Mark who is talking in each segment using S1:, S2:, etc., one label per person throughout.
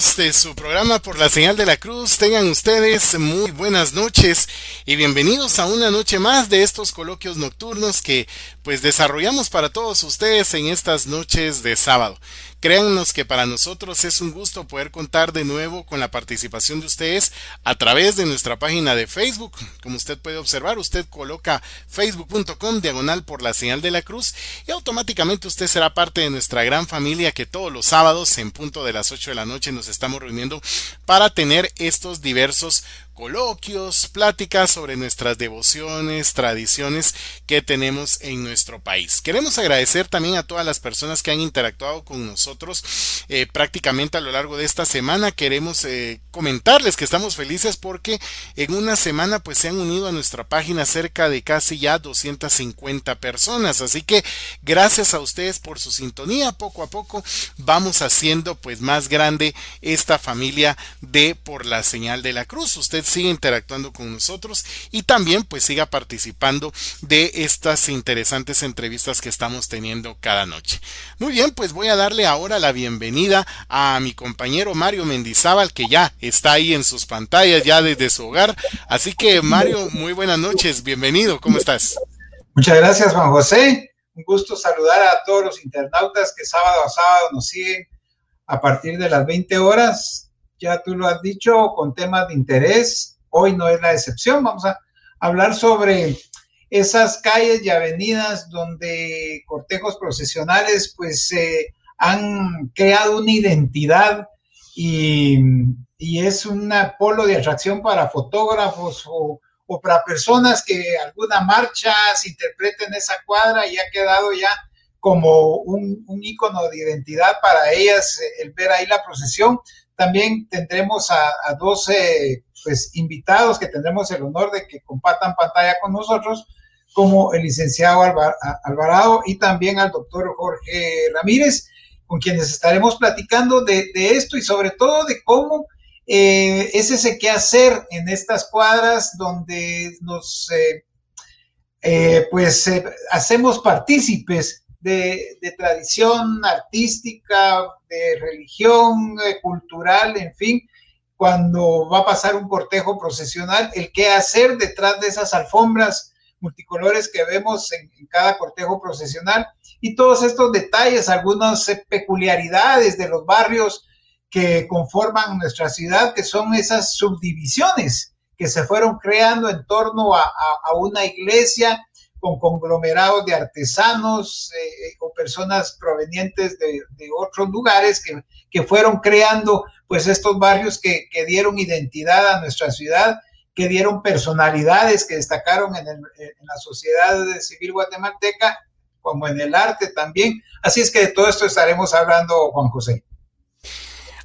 S1: De su programa por la señal de la cruz, tengan ustedes muy buenas noches y bienvenidos a una noche más de estos coloquios nocturnos que pues desarrollamos para todos ustedes en estas noches de sábado. Créannos que para nosotros es un gusto poder contar de nuevo con la participación de ustedes a través de nuestra página de Facebook. Como usted puede observar, usted coloca facebook.com diagonal por la señal de la cruz y automáticamente usted será parte de nuestra gran familia que todos los sábados en punto de las 8 de la noche nos estamos reuniendo para tener estos diversos coloquios, pláticas sobre nuestras devociones, tradiciones que tenemos en nuestro país. Queremos agradecer también a todas las personas que han interactuado con nosotros eh, prácticamente a lo largo de esta semana. Queremos eh, comentarles que estamos felices porque en una semana pues se han unido a nuestra página cerca de casi ya 250 personas. Así que gracias a ustedes por su sintonía. Poco a poco vamos haciendo pues más grande esta familia de por la señal de la cruz. Usted siga interactuando con nosotros y también pues siga participando de estas interesantes entrevistas que estamos teniendo cada noche. Muy bien, pues voy a darle ahora la bienvenida a mi compañero Mario Mendizábal que ya está ahí en sus pantallas ya desde su hogar. Así que Mario, muy buenas noches, bienvenido, ¿cómo estás?
S2: Muchas gracias Juan José, un gusto saludar a todos los internautas que sábado a sábado nos siguen a partir de las 20 horas ya tú lo has dicho, con temas de interés. Hoy no es la excepción. Vamos a hablar sobre esas calles y avenidas donde cortejos procesionales pues eh, han creado una identidad y, es un polo de atracción para fotógrafos o, para personas que alguna marcha se interpreta en esa cuadra y ha quedado ya como un, un icono de identidad para ellas el ver ahí la procesión. También tendremos a, a 12 pues, invitados que tendremos el honor de que compartan pantalla con nosotros, como el licenciado Alvarado y también al doctor Jorge Ramírez, con quienes estaremos platicando de, esto y sobre todo de cómo eh, es ese qué hacer en estas cuadras donde nos eh, eh, pues hacemos partícipes de, tradición artística, de religión, cultural, en fin, cuando va a pasar un cortejo procesional, el qué hacer detrás de esas alfombras multicolores que vemos en, cada cortejo procesional y todos estos detalles, algunas eh, peculiaridades de los barrios que conforman nuestra ciudad, que son esas subdivisiones que se fueron creando en torno a una iglesia con conglomerados de artesanos eh, o personas provenientes de, otros lugares que, que, fueron creando pues estos barrios que, que, dieron identidad a nuestra ciudad, que dieron personalidades que destacaron en la sociedad civil guatemalteca, como en el arte también. Así es que de todo esto estaremos hablando, Juan José.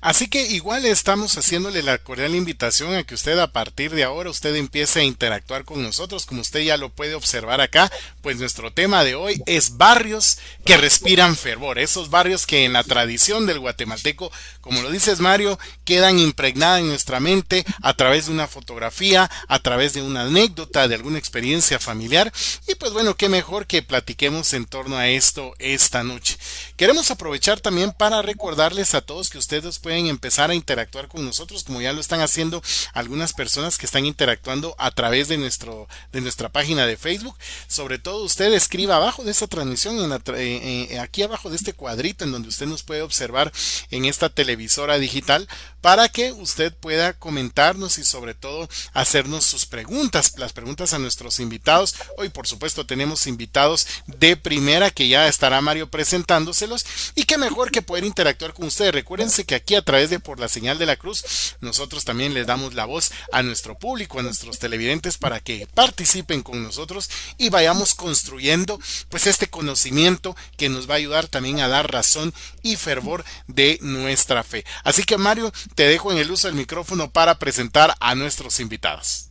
S1: Así que igual estamos haciéndole la cordial invitación a que usted a partir de ahora usted empiece a interactuar con nosotros, como usted ya lo puede observar acá, pues nuestro tema de hoy es barrios que respiran fervor, esos barrios que en la tradición del guatemalteco, como lo dices Mario, quedan impregnadas en nuestra mente a través de una fotografía, a través de una anécdota, de alguna experiencia familiar, y pues bueno, qué mejor que platiquemos en torno a esto esta noche. Queremos aprovechar también para recordarles a todos que ustedes pueden empezar a interactuar con nosotros, como ya lo están haciendo algunas personas que están interactuando a través de, nuestro, de nuestra página de Facebook. Sobre todo usted escriba abajo de esta transmisión, eh, eh, aquí abajo de este cuadrito en donde usted nos puede observar en esta televisora digital, para que usted pueda comentarnos y sobre todo hacernos sus preguntas, las preguntas a nuestros invitados. Hoy por supuesto tenemos invitados de primera que ya estará Mario presentándoselos y qué mejor que poder interactuar con ustedes. Recuérdense que aquí a través de por la señal de la cruz nosotros también les damos la voz a nuestro público, a nuestros televidentes para que participen con nosotros y vayamos construyendo pues este conocimiento que nos va a ayudar también a dar razón y fervor de nuestra fe. Así que Mario, te dejo en el uso del micrófono para presentar a nuestros invitados.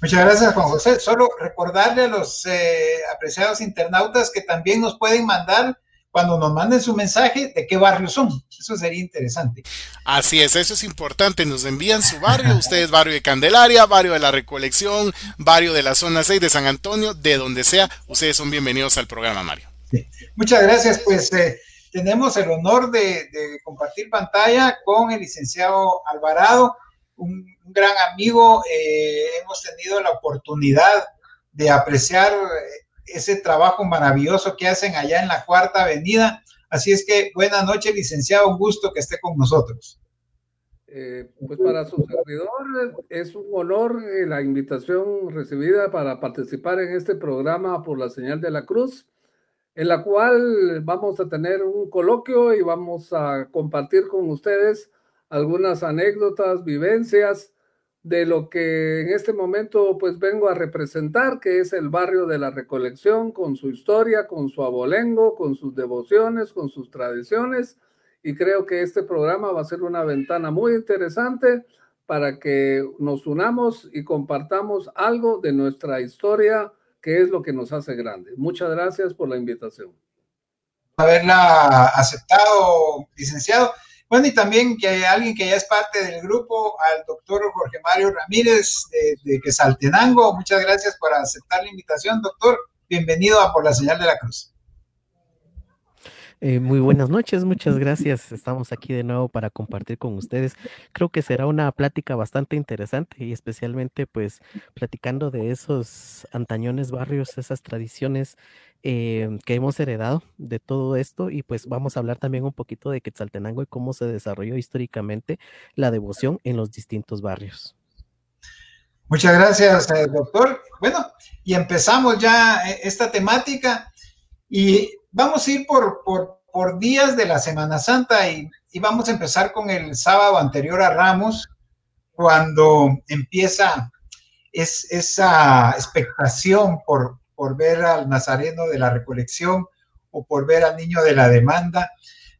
S2: Muchas gracias, Juan José. Solo recordarle a los eh, apreciados internautas que también nos pueden mandar cuando nos manden su mensaje de qué barrio son. Eso sería interesante.
S1: Así es, eso es importante. Nos envían su barrio, ustedes barrio de Candelaria, barrio de la Recolección, barrio de la zona 6 de San Antonio, de donde sea, ustedes son bienvenidos al programa, Mario.
S2: Muchas gracias, pues eh, tenemos el honor de, compartir pantalla con el licenciado Alvarado, un, gran amigo. Eh, hemos tenido la oportunidad de apreciar ese trabajo maravilloso que hacen allá en la Cuarta Avenida. Así es que buenas noches, licenciado, un gusto que esté con nosotros.
S3: Eh, pues para su servidor es un honor eh, la invitación recibida para participar en este programa por la señal de la cruz, en la cual vamos a tener un coloquio y vamos a compartir con ustedes algunas anécdotas, vivencias de lo que en este momento pues vengo a representar, que es el barrio de la Recolección, con su historia, con su abolengo, con sus devociones, con sus tradiciones y creo que este programa va a ser una ventana muy interesante para que nos unamos y compartamos algo de nuestra historia, que es lo que nos hace grande. Muchas gracias por la invitación.
S2: Haberla aceptado, licenciado. Bueno, y también que alguien que ya es parte del grupo, al doctor Jorge Mario Ramírez de, de Quesaltenango. Muchas gracias por aceptar la invitación, doctor. Bienvenido a Por la Señal de la Cruz.
S4: Eh, muy buenas noches, muchas gracias. Estamos aquí de nuevo para compartir con ustedes. Creo que será una plática bastante interesante y especialmente pues platicando de esos antañones barrios, esas tradiciones eh, que hemos heredado de todo esto y pues vamos a hablar también un poquito de Quetzaltenango y cómo se desarrolló históricamente la devoción en los distintos barrios.
S2: Muchas gracias, eh, doctor. Bueno, y empezamos ya esta temática y vamos a ir por, por, días de la Semana Santa y, vamos a empezar con el sábado anterior a Ramos, cuando empieza es, esa expectación por, por ver al Nazareno de la recolección o por ver al niño de la demanda.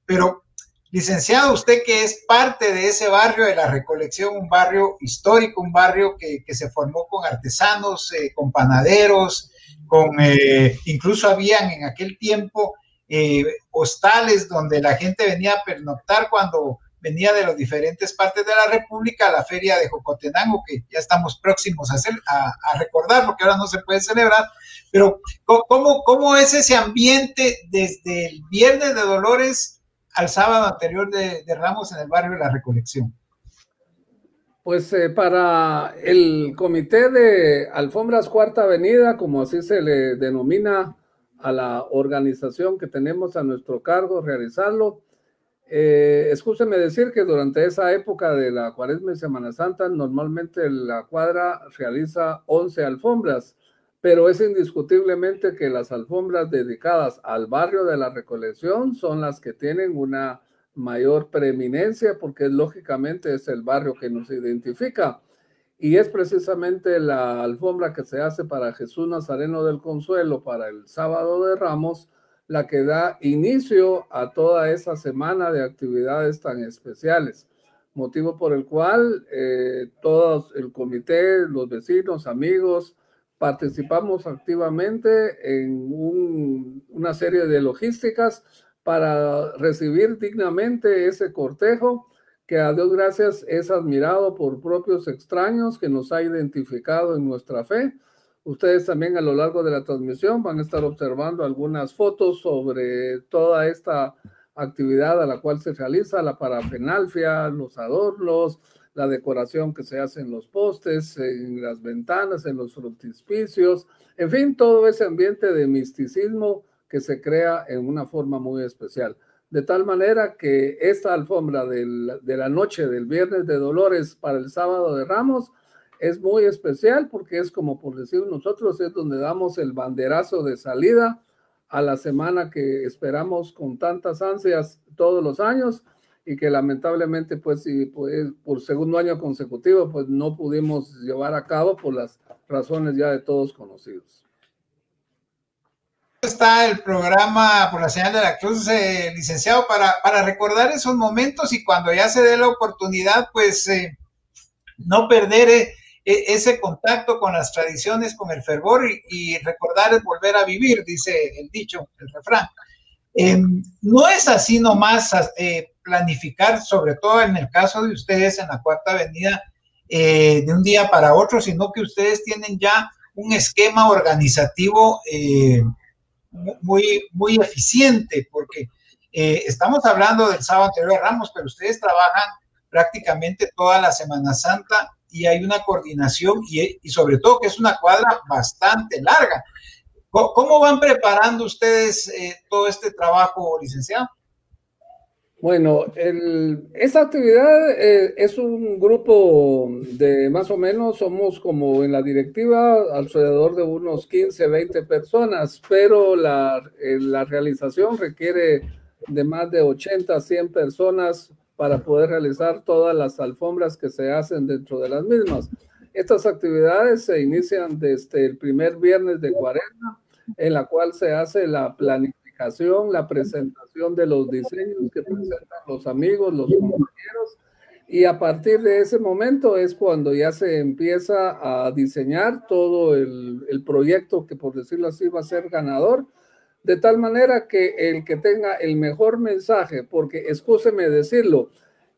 S2: Pero, licenciado, usted que es parte de ese barrio de la recolección, un barrio histórico, un barrio que, se formó con artesanos, eh, con panaderos, con, eh, incluso habían en aquel tiempo eh, hostales donde la gente venía a pernoctar cuando venía de las diferentes partes de la República a la feria de Jocotenango, que ya estamos próximos a, hacer, a, recordar, porque ahora no se puede celebrar, pero ¿cómo, ¿cómo es ese ambiente desde el viernes de Dolores al sábado anterior de, Ramos en el barrio de la Recolección?
S3: Pues eh, para el comité de Alfombras Cuarta Avenida, como así se le denomina a la organización que tenemos a nuestro cargo realizarlo, eh, decir que durante esa época de la Cuaresma y Semana Santa, normalmente la cuadra realiza 11 alfombras, pero es indiscutiblemente que las alfombras dedicadas al barrio de la Recolección son las que tienen una mayor preeminencia porque lógicamente es el barrio que nos identifica. Y es precisamente la alfombra que se hace para Jesús Nazareno del Consuelo para el sábado de Ramos, la que da inicio a toda esa semana de actividades tan especiales, motivo por el cual eh, todos el comité, los vecinos, amigos, participamos activamente en una serie de logísticas para recibir dignamente ese cortejo que a Dios gracias es admirado por propios extraños que nos ha identificado en nuestra fe. Ustedes también a lo largo de la transmisión van a estar observando algunas fotos sobre toda esta actividad a la cual se realiza, la parafenalfia, los adornos, la decoración que se hace en los postes, en las ventanas, en los frontispicios, en fin, todo ese ambiente de misticismo que se crea en una forma muy especial. De tal manera que esta alfombra de la noche del viernes de Dolores para el sábado de Ramos es muy especial porque es como por decir nosotros, es donde damos el banderazo de salida a la semana que esperamos con tantas ansias todos los años y que lamentablemente pues, pues por segundo año consecutivo pues no pudimos llevar a cabo por las razones ya de todos conocidos
S2: está el programa por la señal de la cruz, eh, licenciado, para, para, recordar esos momentos y cuando ya se dé la oportunidad, pues eh, no perder eh, e, ese contacto con las tradiciones, con el fervor y, recordar es volver a vivir, dice el dicho, el refrán. Em, no es así nomás planificar, sobre todo en el caso de ustedes en la Cuarta Avenida, de un día para otro, sino que ustedes tienen ya un esquema organizativo muy, muy eficiente, porque Eh, estamos hablando del sábado anterior de Ramos, pero ustedes trabajan prácticamente toda la Semana Santa y hay una coordinación y, sobre todo que es una cuadra bastante larga. ¿Cómo, van preparando ustedes eh, todo este trabajo, licenciado?
S3: Bueno, esta actividad eh, es un grupo de más o menos, somos como en la directiva alrededor de unos 15, 20 personas, pero la, eh, la realización requiere de más de 80, 100 personas para poder realizar todas las alfombras que se hacen dentro de las mismas. Estas actividades se inician desde el primer viernes de cuarenta, en la cual se hace la planificación, la presentación de los diseños que presentan los amigos, los compañeros, y a partir de ese momento es cuando ya se empieza a diseñar todo el, el proyecto que por decirlo así va a ser ganador. De tal manera que el que tenga el mejor mensaje, porque escúcheme decirlo,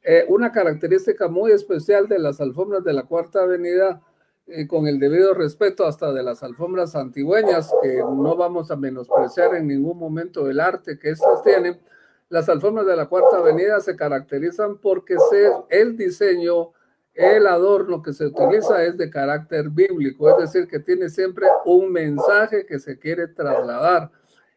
S3: eh, una característica muy especial de las alfombras de la Cuarta Avenida, eh, con el debido respeto hasta de las alfombras antigüeñas, que no vamos a menospreciar en ningún momento el arte que estas tienen, las alfombras de la Cuarta Avenida se caracterizan porque el diseño, el adorno que se utiliza es de carácter bíblico, es decir, que tiene siempre un mensaje que se quiere trasladar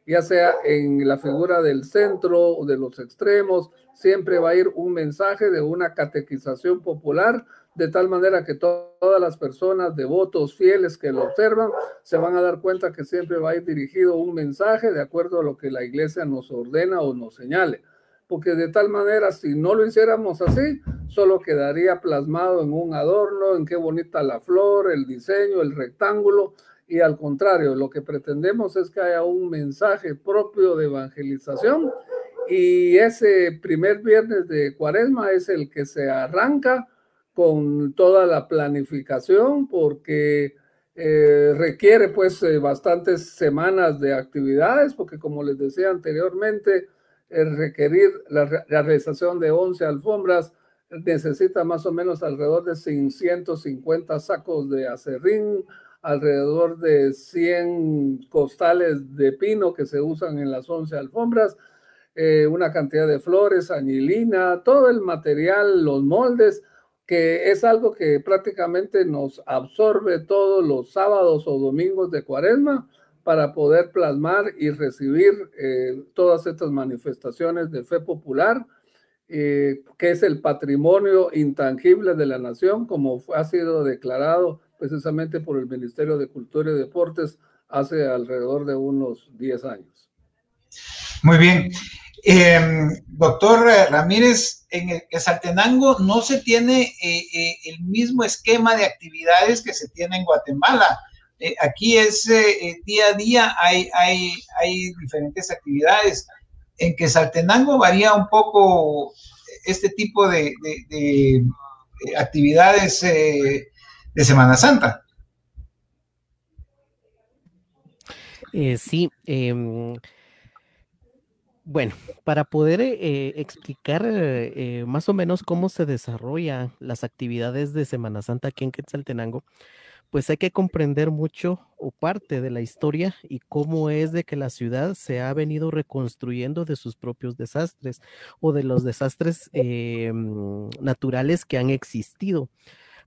S3: ya sea en la figura del centro o de los extremos, siempre va a ir un mensaje de una catequización popular, de tal manera que todas las personas, devotos, fieles que lo observan, se van a dar cuenta que siempre va a ir dirigido un mensaje de acuerdo a lo que la iglesia nos ordena o nos señale. Porque de tal manera, si no lo hiciéramos así, solo quedaría plasmado en un adorno, en qué bonita la flor, el diseño, el rectángulo, y al contrario, lo que pretendemos es que haya un mensaje propio de evangelización y ese primer viernes de cuaresma es el que se arranca con toda la planificación porque eh, requiere pues eh, bastantes semanas de actividades porque como les decía anteriormente, el requerir la, realización de 11 alfombras necesita más o menos alrededor de 650 sacos de acerrín, alrededor de 100 costales de pino que se usan en las 11 alfombras, eh, una cantidad de flores, anilina, todo el material, los moldes, que es algo que prácticamente nos absorbe todos los sábados o domingos de cuaresma para poder plasmar y recibir eh, todas estas manifestaciones de fe popular, eh, que es el patrimonio intangible de la nación, como ha sido declarado precisamente por el Ministerio de Cultura y Deportes hace alrededor de unos 10 años.
S2: Muy bien. Em, doctor Ramírez, en Saltenango no se tiene eh, eh, el mismo esquema de actividades que se tiene en Guatemala. Eh, aquí es día a día, hay, diferentes actividades. En que Saltenango varía un poco este tipo de, de actividades de Semana Santa.
S4: Sí, em, bueno, para poder eh, explicar eh, más o menos cómo se desarrollan las actividades de Semana Santa aquí en Quetzaltenango, pues hay que comprender mucho o parte de la historia y cómo es de que la ciudad se ha venido reconstruyendo de sus propios desastres o de los desastres em, naturales que han existido.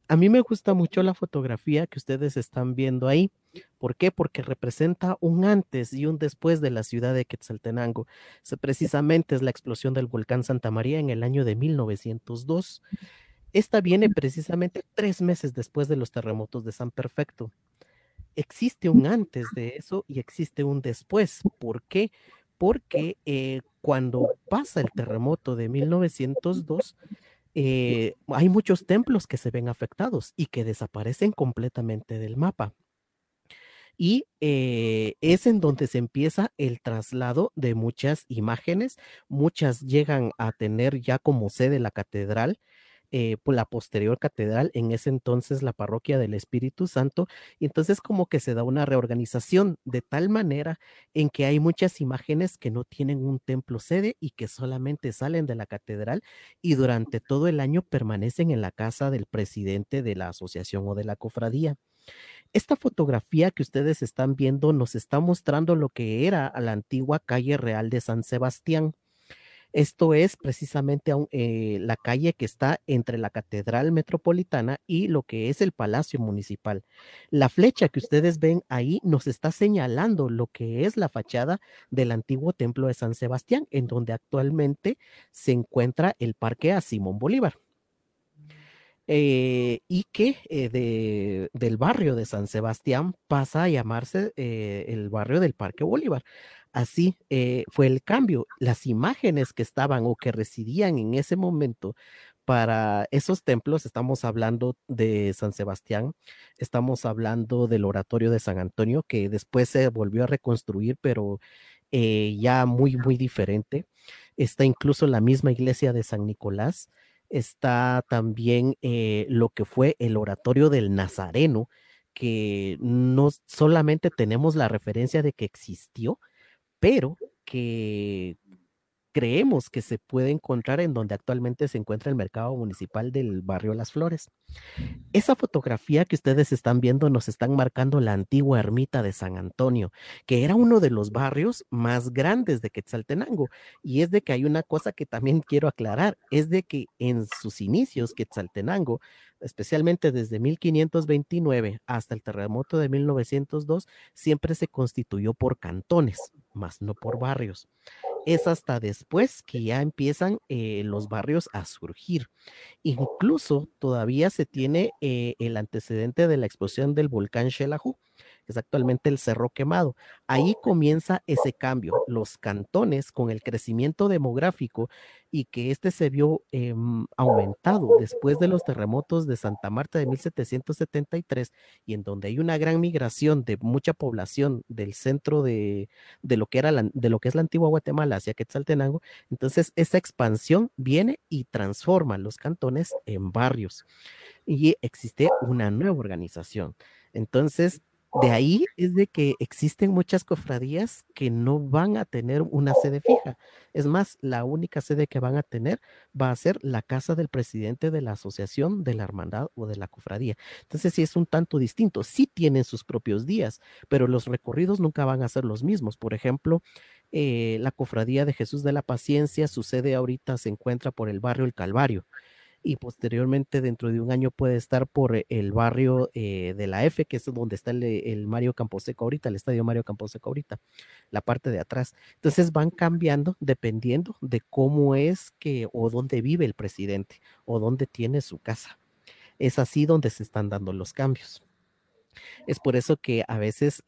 S4: A mí me gusta mucho la fotografía que ustedes están viendo ahí. ¿Por qué? Porque representa un antes y un después de la ciudad de Quetzaltenango. precisamente es la explosión del volcán Santa María en el año de 1902. Esta viene precisamente tres meses después de los terremotos de San Perfecto. Existe un antes de eso y existe un después. ¿Por qué? Porque eh, cuando pasa el terremoto de 1902, eh, hay muchos templos que se ven afectados y que desaparecen completamente del mapa. Y eh, es en donde se empieza el traslado de muchas imágenes. Muchas llegan a tener ya como sede la catedral eh, la posterior catedral, en ese entonces la parroquia del Espíritu Santo, y entonces como que se da una reorganización de tal manera en que hay muchas imágenes que no tienen un templo sede y que solamente salen de la catedral y durante todo el año permanecen en la casa del presidente de la asociación o de la cofradía. Esta fotografía que ustedes están viendo nos está mostrando lo que era la antigua calle real de San Sebastián. Esto es precisamente eh, la calle que está entre la Catedral Metropolitana y lo que es el Palacio Municipal. La flecha que ustedes ven ahí nos está señalando lo que es la fachada del antiguo templo de San Sebastián, en donde actualmente se encuentra el Parque a Simón Bolívar. Eh, y que eh, del barrio de San Sebastián pasa a llamarse el barrio del Parque Bolívar. Así fue el cambio. Las imágenes que estaban o que residían en ese momento para esos templos, estamos hablando de San Sebastián, estamos hablando del oratorio de San Antonio, que después se volvió a reconstruir, pero ya muy, muy diferente. Está incluso la misma iglesia de San Nicolás está también eh, lo que fue el oratorio del Nazareno, que no solamente tenemos la referencia de que existió, pero que creemos que se puede encontrar en donde actualmente se encuentra el mercado municipal del barrio Las Flores. Esa fotografía que ustedes están viendo nos están marcando la antigua ermita de San Antonio, que era uno de los barrios más grandes de Quetzaltenango. Y es de que hay una cosa que también quiero aclarar, es de que en sus inicios Quetzaltenango especialmente desde 1529 hasta el terremoto de 1902, siempre se constituyó por cantones, más no por barrios es hasta después que ya empiezan eh, los barrios a surgir. Incluso todavía se tiene eh, el antecedente de la explosión del volcán Xelajú, es actualmente el Cerro Quemado. Ahí comienza ese cambio. Los cantones con el crecimiento demográfico y que este se vio em, aumentado después de los terremotos de Santa Marta de 1773 y en donde hay una gran migración de mucha población del centro de, lo que era de lo que es la antigua Guatemala hacia Quetzaltenango, entonces esa expansión viene y transforma los cantones en barrios y existe una nueva organización. Entonces, de ahí es de que existen muchas cofradías que no van a tener una sede fija. Es más, la única sede que van a tener va a ser la casa del presidente de la asociación, de la hermandad o de la cofradía. Entonces sí es un tanto distinto. Sí tienen sus propios días, pero los recorridos nunca van a ser los mismos. Por ejemplo, eh, la cofradía de Jesús de la Paciencia, su sede ahorita se encuentra por el barrio El Calvario y posteriormente dentro de un año puede estar por eh, el barrio eh, de la F, que es donde está el, eh, el, Mario Camposeco ahorita, el estadio Mario Camposeco ahorita, la parte de atrás. Entonces van cambiando dependiendo de cómo es que o dónde vive el presidente o dónde tiene su casa. Es así donde se están dando los cambios. Es por eso que a veces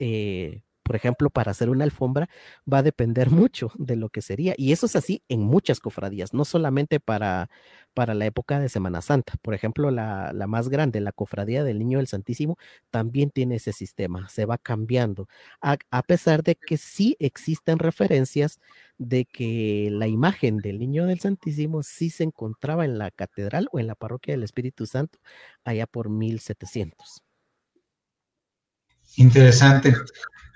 S4: por ejemplo, para hacer una alfombra va a depender mucho de lo que sería. Y eso es así en muchas cofradías, no solamente para, para la época de Semana Santa. Por ejemplo, la, más grande, la cofradía del Niño del Santísimo, también tiene ese sistema, se va cambiando, a, a pesar de que sí existen referencias de que la imagen del Niño del Santísimo sí se encontraba en la catedral o en la parroquia del Espíritu Santo allá por 1700.
S2: Interesante.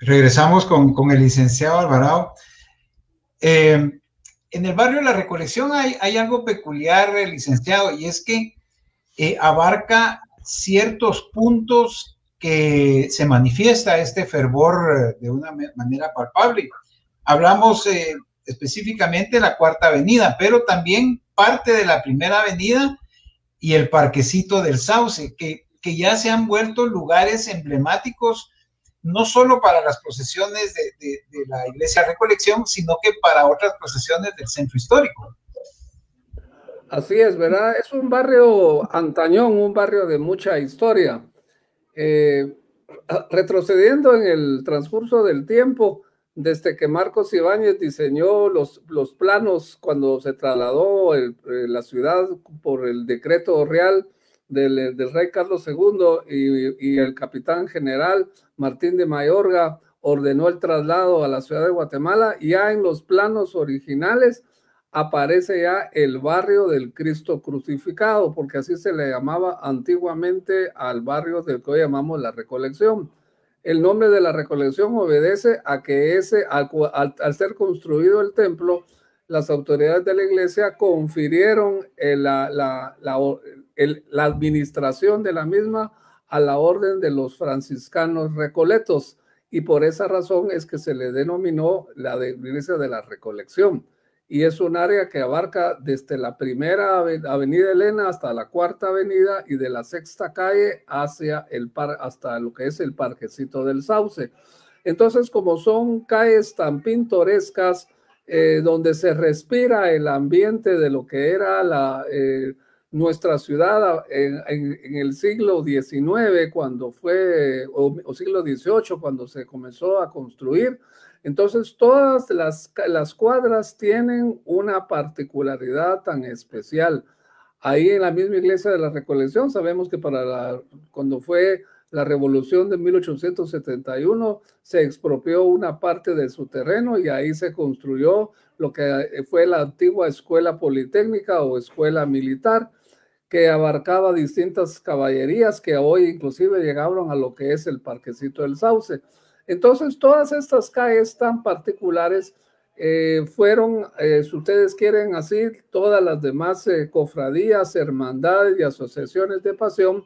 S2: Regresamos con, el licenciado Alvarado. Eh, en el barrio de la Recolección hay, hay algo peculiar, eh, licenciado, y es que eh, abarca ciertos puntos que se manifiesta este fervor de una manera palpable. Hablamos específicamente de la Cuarta Avenida, pero también parte de la Primera Avenida y el Parquecito del Sauce, que, que ya se han vuelto lugares emblemáticos no solo para las procesiones de, la Iglesia Recolección, sino que para otras procesiones del centro histórico.
S3: Así es, ¿verdad? Es un barrio antañón, un barrio de mucha historia. Eh, retrocediendo en el transcurso del tiempo, desde que Marcos Ibáñez diseñó los, los planos cuando se trasladó eh, la ciudad por el decreto real del, rey Carlos II y, el capitán general Martín de Mayorga ordenó el traslado a la ciudad de Guatemala, ya en los planos originales aparece ya el barrio del Cristo crucificado, porque así se le llamaba antiguamente al barrio del que hoy llamamos la Recolección. El nombre de la Recolección obedece a que ese, al, ser construido el templo, las autoridades de la iglesia confirieron la, la, la administración de la misma a la orden de los franciscanos recoletos y por esa razón es que se le denominó la iglesia de la recolección. y es un área que abarca desde la primera avenida Elena hasta la cuarta avenida y de la sexta calle hacia el par hasta lo que es el parquecito del Sauce. Entonces, como son calles tan pintorescas, eh, donde se respira el ambiente de lo que era la, eh, nuestra ciudad en, el siglo XIX, cuando fue, o, siglo XVIII, cuando se comenzó a construir. Entonces, todas las, las cuadras tienen una particularidad tan especial. Ahí en la misma iglesia de la Recolección, sabemos que para cuando fue la revolución de 1871 se expropió una parte de su terreno y ahí se construyó lo que fue la antigua escuela politécnica o escuela militar que abarcaba distintas caballerías que hoy inclusive llegaron a lo que es el parquecito del Sauce. Entonces, todas estas calles tan particulares eh, fueron, eh, si ustedes quieren así, todas las demás eh, cofradías, hermandades y asociaciones de pasión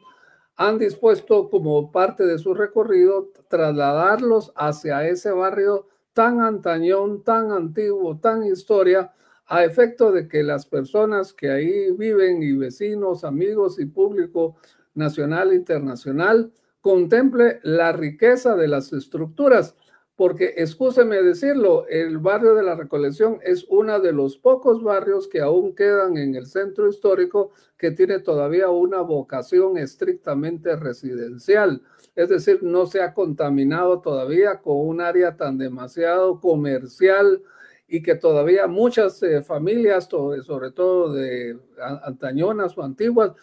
S3: han dispuesto como parte de su recorrido trasladarlos hacia ese barrio tan antañón, tan antiguo, tan historia, a efecto de que las personas que ahí viven y vecinos, amigos y público nacional e internacional contemple la riqueza de las estructuras porque excúseme decirlo, el barrio de la Recolección es uno de los pocos barrios que aún quedan en el centro histórico que tiene todavía una vocación estrictamente residencial. Es decir, no se ha contaminado todavía con un área tan demasiado comercial y que todavía muchas eh, familias, sobre todo de antañonas o antiguas,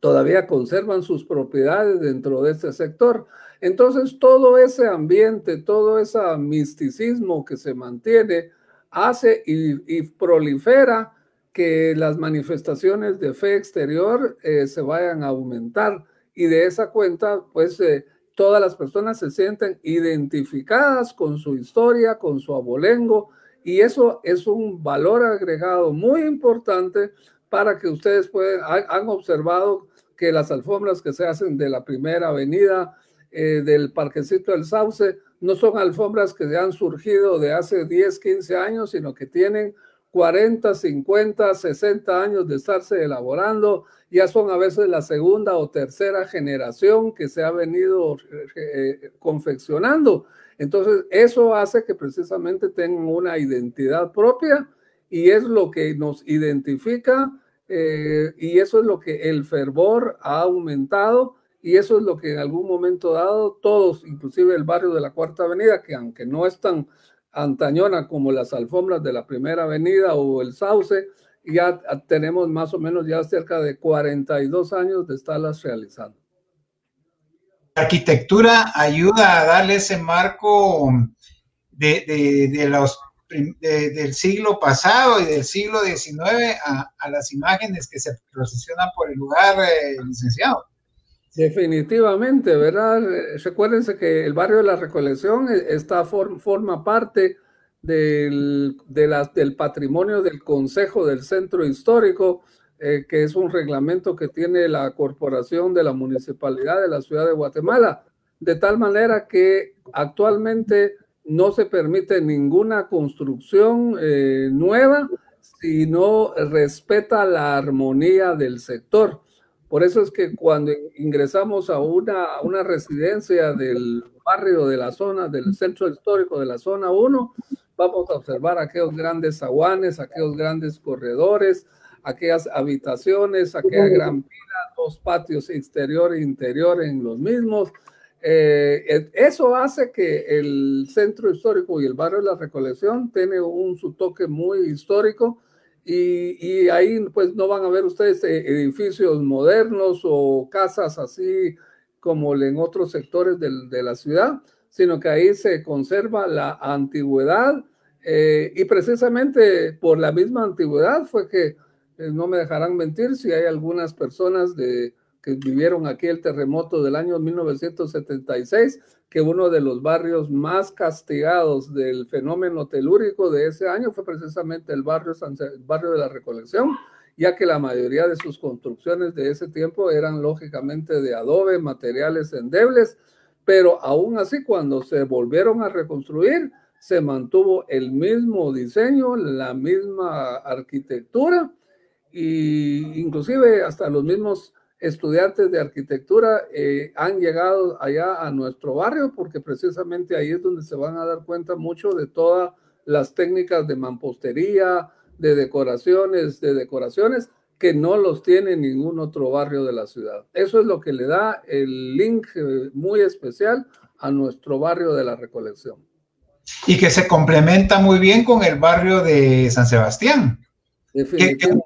S3: todavía conservan sus propiedades dentro de este sector. Entonces, todo ese ambiente, todo ese misticismo que se mantiene, hace y, prolifera que las manifestaciones de fe exterior eh, se vayan a aumentar. Y de esa cuenta, pues, eh, todas las personas se sienten identificadas con su historia, con su abolengo, y eso es un valor agregado muy importante para que ustedes puedan, han observado que las alfombras que se hacen de la primera avenida eh, del Parquecito del Sauce no son alfombras que han surgido de hace 10, 15 años, sino que tienen 40, 50, 60 años de estarse elaborando. Ya son a veces la segunda o tercera generación que se ha venido eh, confeccionando. Entonces, eso hace que precisamente tengan una identidad propia y es lo que nos identifica eh, y eso es lo que el fervor ha aumentado y eso es lo que en algún momento dado todos, inclusive el barrio de la Cuarta Avenida, que aunque no es tan antañona como las alfombras de la Primera Avenida o el Sauce, ya tenemos más o menos ya cerca de 42 años de estarlas realizando.
S2: La arquitectura ayuda a darle ese marco de, de, los, del siglo pasado y del siglo XIX a, las imágenes que se procesionan por el lugar, eh, licenciado.
S3: Definitivamente, ¿verdad? Recuérdense que el barrio de la Recolección e, está, forma parte del, de del patrimonio del Consejo del Centro Histórico, eh, que es un reglamento que tiene la Corporación de la Municipalidad de la Ciudad de Guatemala, de tal manera que actualmente no se permite ninguna construcción eh, nueva si no respeta la armonía del sector. Por eso es que cuando ingresamos a una, una residencia del barrio de la zona, del centro histórico de la zona 1, vamos a observar aquellos grandes aguanes, aquellos grandes corredores, aquellas habitaciones, aquella gran pila, dos patios exterior e interior en los mismos. Eh, eso hace que el centro histórico y el barrio de la Recolección tiene un su toque muy histórico y, ahí pues no van a ver ustedes eh, edificios modernos o casas así como en otros sectores de, la ciudad, sino que ahí se conserva la antigüedad eh, y precisamente por la misma antigüedad fue que eh, no me dejarán mentir si hay algunas personas de, que vivieron aquí el terremoto del año 1976 que uno de los barrios más castigados del fenómeno telúrico de ese año fue precisamente el barrio, barrio de la Recolección, ya que la mayoría de sus construcciones de ese tiempo eran lógicamente de adobe, materiales endebles, pero aún así cuando se volvieron a reconstruir, se mantuvo el mismo diseño, la misma arquitectura y inclusive hasta los mismos estudiantes de arquitectura eh, han llegado allá a nuestro barrio porque precisamente ahí es donde se van a dar cuenta mucho de todas las técnicas de mampostería, de decoraciones, de decoraciones que no los tiene ningún otro barrio de la ciudad. Eso es lo que le da el link eh, muy especial a nuestro barrio de la Recolección.
S2: Y que se complementa muy bien con el barrio de San Sebastián. Definitivamente.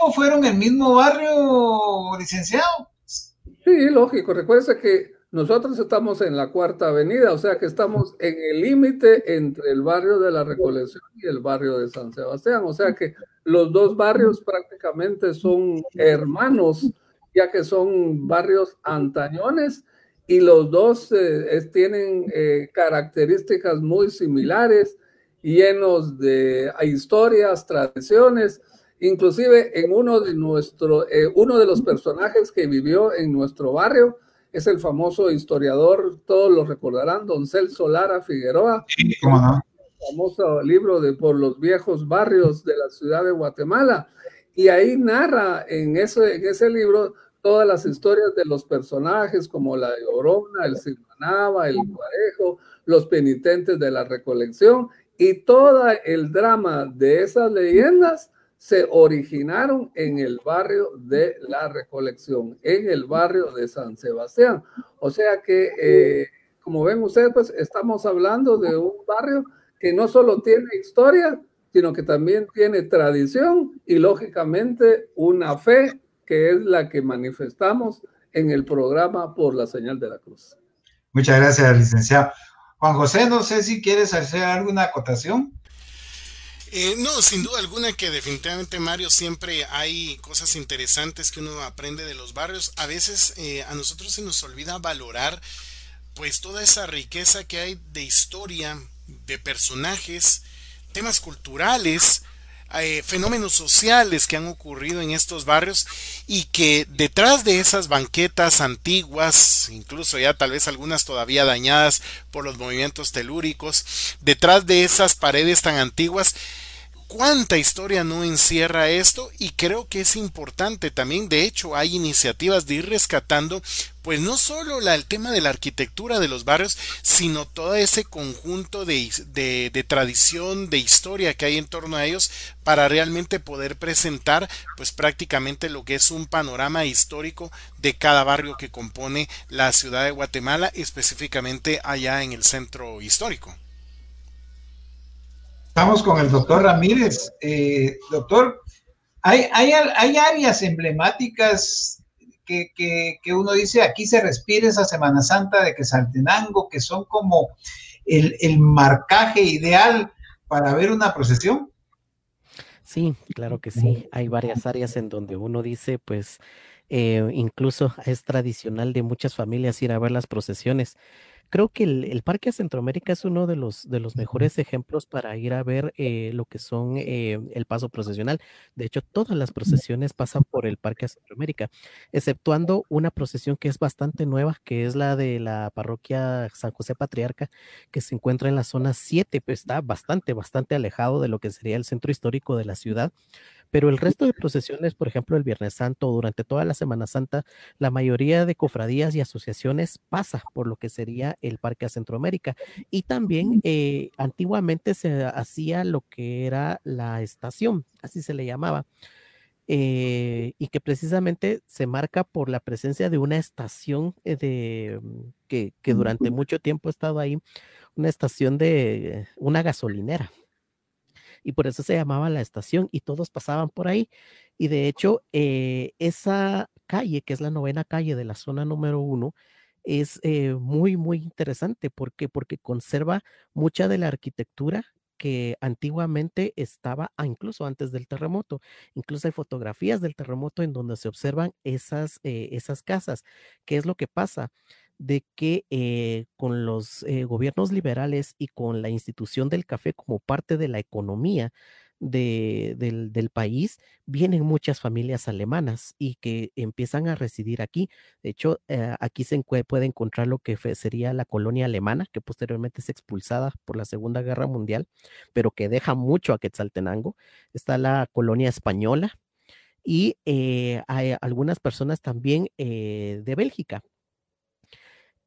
S2: ¿No fueron el mismo barrio, licenciado?
S3: Sí, lógico. Recuerda que nosotros estamos en la Cuarta Avenida, o sea que estamos en el límite entre el barrio de la Recolección y el barrio de San Sebastián. O sea que los dos barrios prácticamente son hermanos, ya que son barrios antañones y los dos eh, tienen eh, características muy similares, llenos de historias, tradiciones Inclusive en uno de nuestro, eh, uno de los personajes que vivió en nuestro barrio es el famoso historiador, todos lo recordarán, Don Celso Lara Figueroa. Sí, famoso libro de Por los viejos barrios de la ciudad de Guatemala. Y ahí narra en ese, en ese libro todas las historias de los personajes como la de Orona, el Silmanaba, el Cuarejo, los penitentes de la recolección y todo el drama de esas leyendas se originaron en el barrio de la Recolección, en el barrio de San Sebastián. O sea que, eh, como ven ustedes, pues estamos hablando de un barrio que no solo tiene historia, sino que también tiene tradición y lógicamente una fe que es la que manifestamos en el programa por la señal de la cruz.
S2: Muchas gracias, licenciado. Juan José, no sé si quieres hacer alguna acotación.
S1: Eh, no, sin duda alguna que definitivamente Mario siempre hay cosas interesantes que uno aprende de los barrios. A veces eh, a nosotros se nos olvida valorar pues toda esa riqueza que hay de historia, de personajes, temas culturales, eh, fenómenos sociales que han ocurrido en estos barrios y que detrás de esas banquetas antiguas, incluso ya tal vez algunas todavía dañadas por los movimientos telúricos, detrás de esas paredes tan antiguas, cuánta historia no encierra esto y creo que es importante también de hecho hay iniciativas de ir rescatando pues no solo el tema de la arquitectura de los barrios sino todo ese conjunto de, de, tradición de historia que hay en torno a ellos para realmente poder presentar pues prácticamente lo que es un panorama histórico de cada barrio que compone la ciudad de Guatemala específicamente allá en el centro histórico
S2: Estamos con el doctor Ramírez. Eh, doctor, hay, hay, hay, áreas emblemáticas que, que, uno dice, aquí se respira esa Semana Santa de que Saltenango, que son como el, el marcaje ideal para ver una procesión.
S4: Sí, claro que sí. Hay varias áreas en donde uno dice, pues, eh, incluso es tradicional de muchas familias ir a ver las procesiones creo que el, Parque Centroamérica es uno de los, de los mejores ejemplos para ir a ver eh, lo que son eh, el paso procesional. De hecho, todas las procesiones pasan por el Parque Centroamérica, exceptuando una procesión que es bastante nueva, que es la de la parroquia San José Patriarca, que se encuentra en la zona 7, pues está bastante, bastante alejado de lo que sería el centro histórico de la ciudad. Pero el resto de procesiones, por ejemplo, el Viernes Santo, durante toda la Semana Santa, la mayoría de cofradías y asociaciones pasa por lo que sería el Parque a Centroamérica. Y también eh, antiguamente se hacía lo que era la estación, así se le llamaba. Eh, y que precisamente se marca por la presencia de una estación eh, de, mm, que, que durante mucho tiempo ha estado ahí, una estación de una gasolinera y por eso se llamaba la estación y todos pasaban por ahí. Y de hecho, eh, esa calle, que es la novena calle de la zona número uno, es eh, muy, muy interesante. ¿Por Porque conserva mucha de la arquitectura que antiguamente estaba ah, incluso antes del terremoto. Incluso hay fotografías del terremoto en donde se observan esas, eh, esas casas. ¿Qué es lo que pasa? De que eh, con los eh, gobiernos liberales y con la institución del café como parte de la economía del, país, vienen muchas familias alemanas y que empiezan a residir aquí. De hecho, eh, aquí se puede encontrar lo que sería la colonia alemana, que posteriormente es expulsada por la Segunda Guerra Mundial, pero que deja mucho a Quetzaltenango. Está la colonia española y hay algunas personas también de Bélgica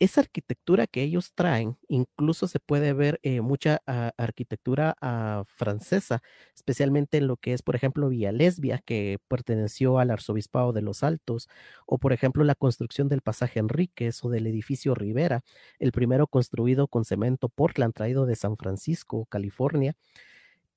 S4: esa arquitectura que ellos traen, incluso se puede ver eh, mucha ah, arquitectura ah, francesa, especialmente en lo que es, por ejemplo, Villa Lesbia, que perteneció al arzobispado de los Altos, o por ejemplo la construcción del pasaje Enríquez o del edificio Rivera, el primero construido con cemento Portland traído de San Francisco, California.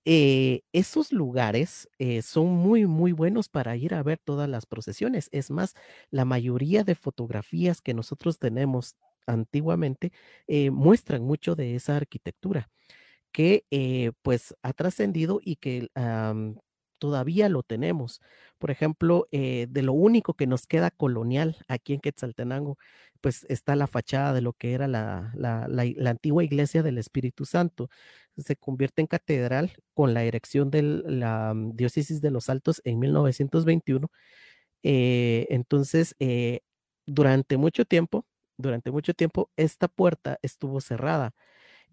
S4: Eh, esos lugares eh, son muy, muy buenos para ir a ver todas las procesiones. Es más, la mayoría de fotografías que nosotros tenemos antiguamente, eh, muestran mucho de esa arquitectura que eh, pues ha trascendido y que todavía lo tenemos. Por ejemplo, eh, de lo único que nos queda colonial aquí en Quetzaltenango, pues está la fachada de lo que era la, la, antigua iglesia del Espíritu Santo. Se convierte en catedral con la erección de la mm, diócesis de los Altos en 1921. entonces, durante mucho tiempo, durante mucho tiempo esta puerta estuvo cerrada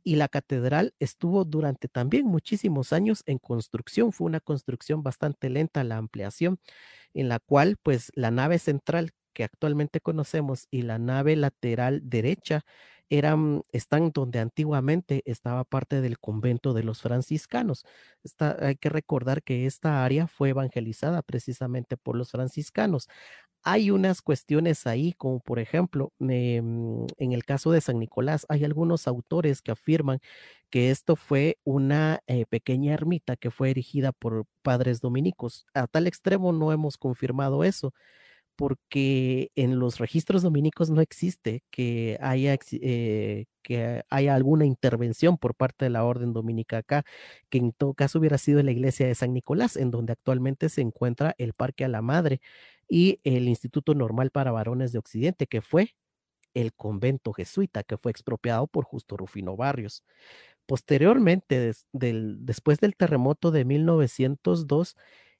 S4: y la catedral estuvo durante también muchísimos años en construcción. Fue una construcción bastante lenta la ampliación, en la cual pues la nave central que actualmente conocemos y la nave lateral derecha eran, están donde antiguamente estaba parte del convento de los franciscanos. hay que recordar que esta área fue evangelizada precisamente por los franciscanos. Hay unas cuestiones ahí, como por ejemplo, em, en el caso de San Nicolás, hay algunos autores que afirman que esto fue una eh, pequeña ermita que fue erigida por padres dominicos. A tal extremo no hemos confirmado eso, porque en los registros dominicos no existe que haya, eh, que haya alguna intervención por parte de la orden dominica acá, que en todo caso hubiera sido la iglesia de San Nicolás, en donde actualmente se encuentra el Parque a la Madre y el Instituto Normal para Varones de Occidente, que fue el convento jesuita que fue expropiado por Justo Rufino Barrios. Posteriormente, después del terremoto de 1902,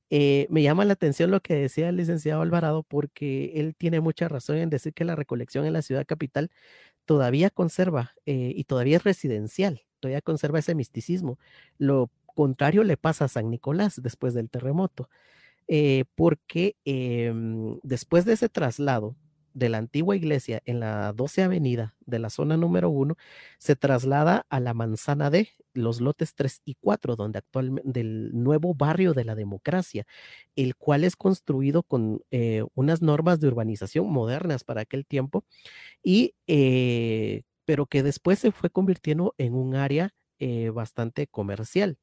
S4: eh, me llama la atención lo que decía el licenciado Alvarado porque él tiene mucha razón en decir que la recolección en la ciudad capital todavía conserva eh, y todavía es residencial, todavía conserva ese misticismo. Lo contrario le pasa a San Nicolás después del terremoto. Eh, porque em, después de ese traslado de la antigua iglesia en la 12 avenida de la zona número 1, se traslada a la manzana de los lotes 3 y 4, donde actualmente del nuevo barrio de la democracia, el cual es construido con eh, unas normas de urbanización modernas para aquel tiempo, y, eh, pero que después se fue convirtiendo en un área bastante comercial.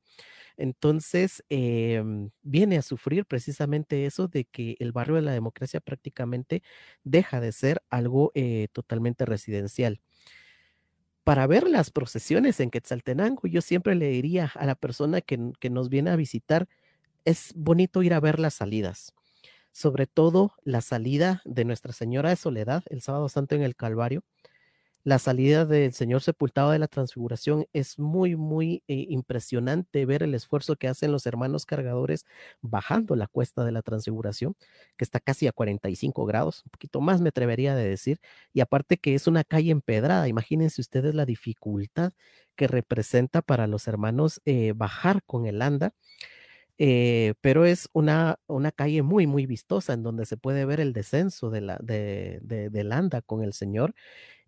S4: Entonces, em, viene a sufrir precisamente eso de que el barrio de la democracia prácticamente deja de ser algo eh, totalmente residencial. Para ver las procesiones en Quetzaltenango, yo siempre le diría a la persona que, que nos viene a visitar, es bonito ir a ver las salidas, sobre todo la salida de Nuestra Señora de Soledad el sábado santo en el Calvario, la salida del Señor sepultado de la transfiguración es muy, muy eh, impresionante ver el esfuerzo que hacen los hermanos cargadores bajando la cuesta de la transfiguración, que está casi a 45 grados, un poquito más me atrevería a decir, y aparte que es una calle empedrada, imagínense ustedes la dificultad que representa para los hermanos eh, bajar con el anda. Eh, pero es una, una calle muy, muy vistosa en donde se puede ver el descenso de la, de, de, del anda con el Señor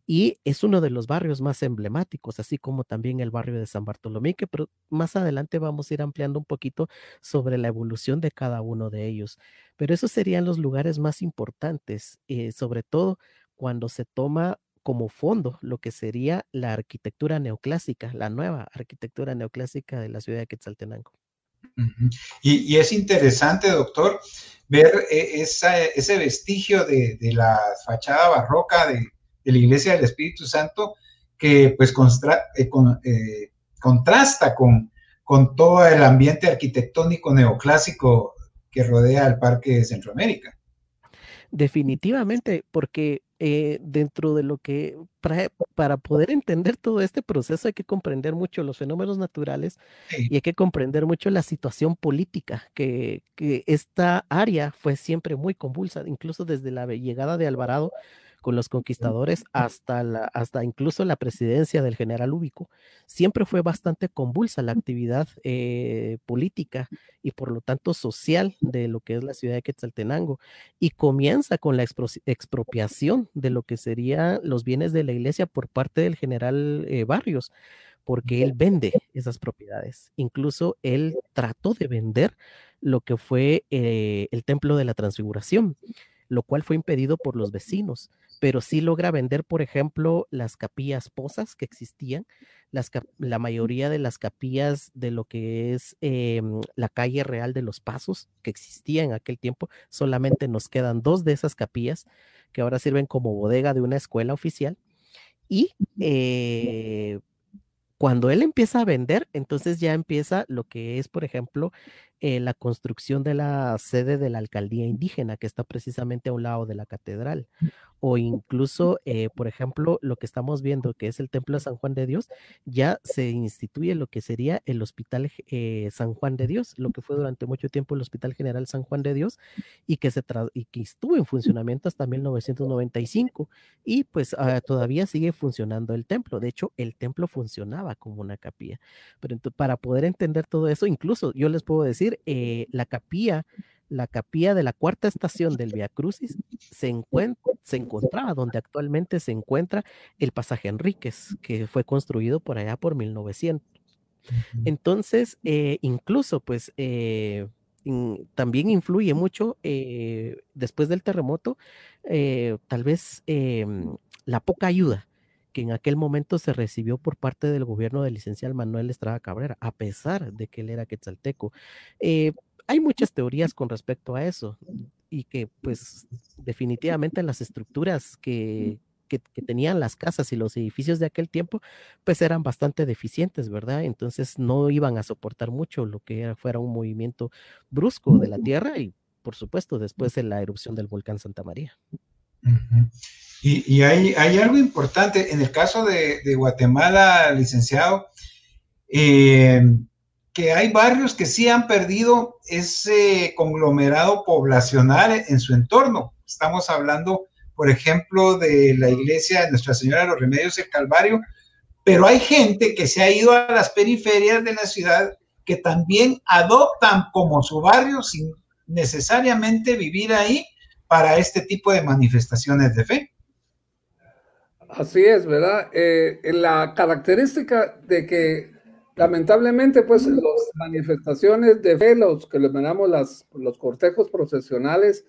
S4: y es uno de los barrios más emblemáticos, así como también el barrio de San Bartolomé, que más adelante vamos a ir ampliando un poquito sobre la evolución de cada uno de ellos. Pero esos serían los lugares más importantes, eh, sobre todo cuando se toma como fondo lo que sería la arquitectura neoclásica, la nueva arquitectura neoclásica de la ciudad de Quetzaltenango.
S2: y, es interesante, doctor, ver eh, ese vestigio de la fachada barroca de, de la Iglesia del Espíritu Santo que pues eh, eh, contrasta con, con todo el ambiente arquitectónico neoclásico que rodea el Parque de Centroamérica.
S4: Definitivamente, porque eh, dentro de lo que, para, poder entender todo este proceso hay que comprender mucho los fenómenos naturales y hay que comprender mucho la situación política, que, que esta área fue siempre muy convulsa, incluso desde la llegada de Alvarado con los conquistadores hasta, la, hasta incluso la presidencia del general Ubico, siempre fue bastante convulsa la actividad eh, política y por lo tanto social de lo que es la ciudad de Quetzaltenango y comienza con la expropiación de lo que serían los bienes de la iglesia por parte del general eh, Barrios porque él vende esas propiedades. Incluso él trató de vender lo que fue eh, el templo de la transfiguración, lo cual fue impedido por los vecinos pero sí logra vender, por ejemplo, las capillas posas que existían, las la mayoría de las capillas de lo que es em, la calle real de los pasos que existía en aquel tiempo, solamente nos quedan dos de esas capillas que ahora sirven como bodega de una escuela oficial. Y eh, cuando él empieza a vender, entonces ya empieza lo que es, por ejemplo, eh, la construcción de la sede de la alcaldía indígena, que está precisamente a un lado de la catedral, o incluso, eh, por ejemplo, lo que estamos viendo, que es el Templo de San Juan de Dios, ya se instituye lo que sería el Hospital eh, San Juan de Dios, lo que fue durante mucho tiempo el Hospital General San Juan de Dios, y que, se y que estuvo en funcionamiento hasta 1995, y pues ah, todavía sigue funcionando el templo. De hecho, el templo funcionaba como una capilla. Pero para poder entender todo eso, incluso yo les puedo decir, eh, la capilla, la capilla de la cuarta estación del Via Crucis se, se encontraba donde actualmente se encuentra el pasaje Enríquez, que fue construido por allá por 1900. Entonces, eh, incluso, pues, eh, también influye mucho después del terremoto, tal vez em, la poca ayuda que en aquel momento se recibió por parte del gobierno del licenciado Manuel Estrada Cabrera, a pesar de que él era quetzalteco. Eh, hay muchas teorías con respecto a eso y que pues definitivamente las estructuras que, que, tenían las casas y los edificios de aquel tiempo, pues eran bastante deficientes, ¿verdad? Entonces no iban a soportar mucho lo que fuera un movimiento brusco de la tierra y, por supuesto, después de la erupción del volcán Santa María.
S2: Y, hay, algo importante, en el caso de, Guatemala, licenciado, eh, que hay barrios que sí han perdido ese conglomerado poblacional en su entorno. Estamos hablando, por ejemplo, de la iglesia de Nuestra Señora de los Remedios del Calvario, pero hay gente que se ha ido a las periferias de la ciudad que también adoptan como su barrio sin necesariamente vivir ahí para este tipo de manifestaciones de fe.
S3: Así es, ¿verdad? Eh, la característica de que lamentablemente, pues las manifestaciones de fe, los que llamamos las, los cortejos procesionales,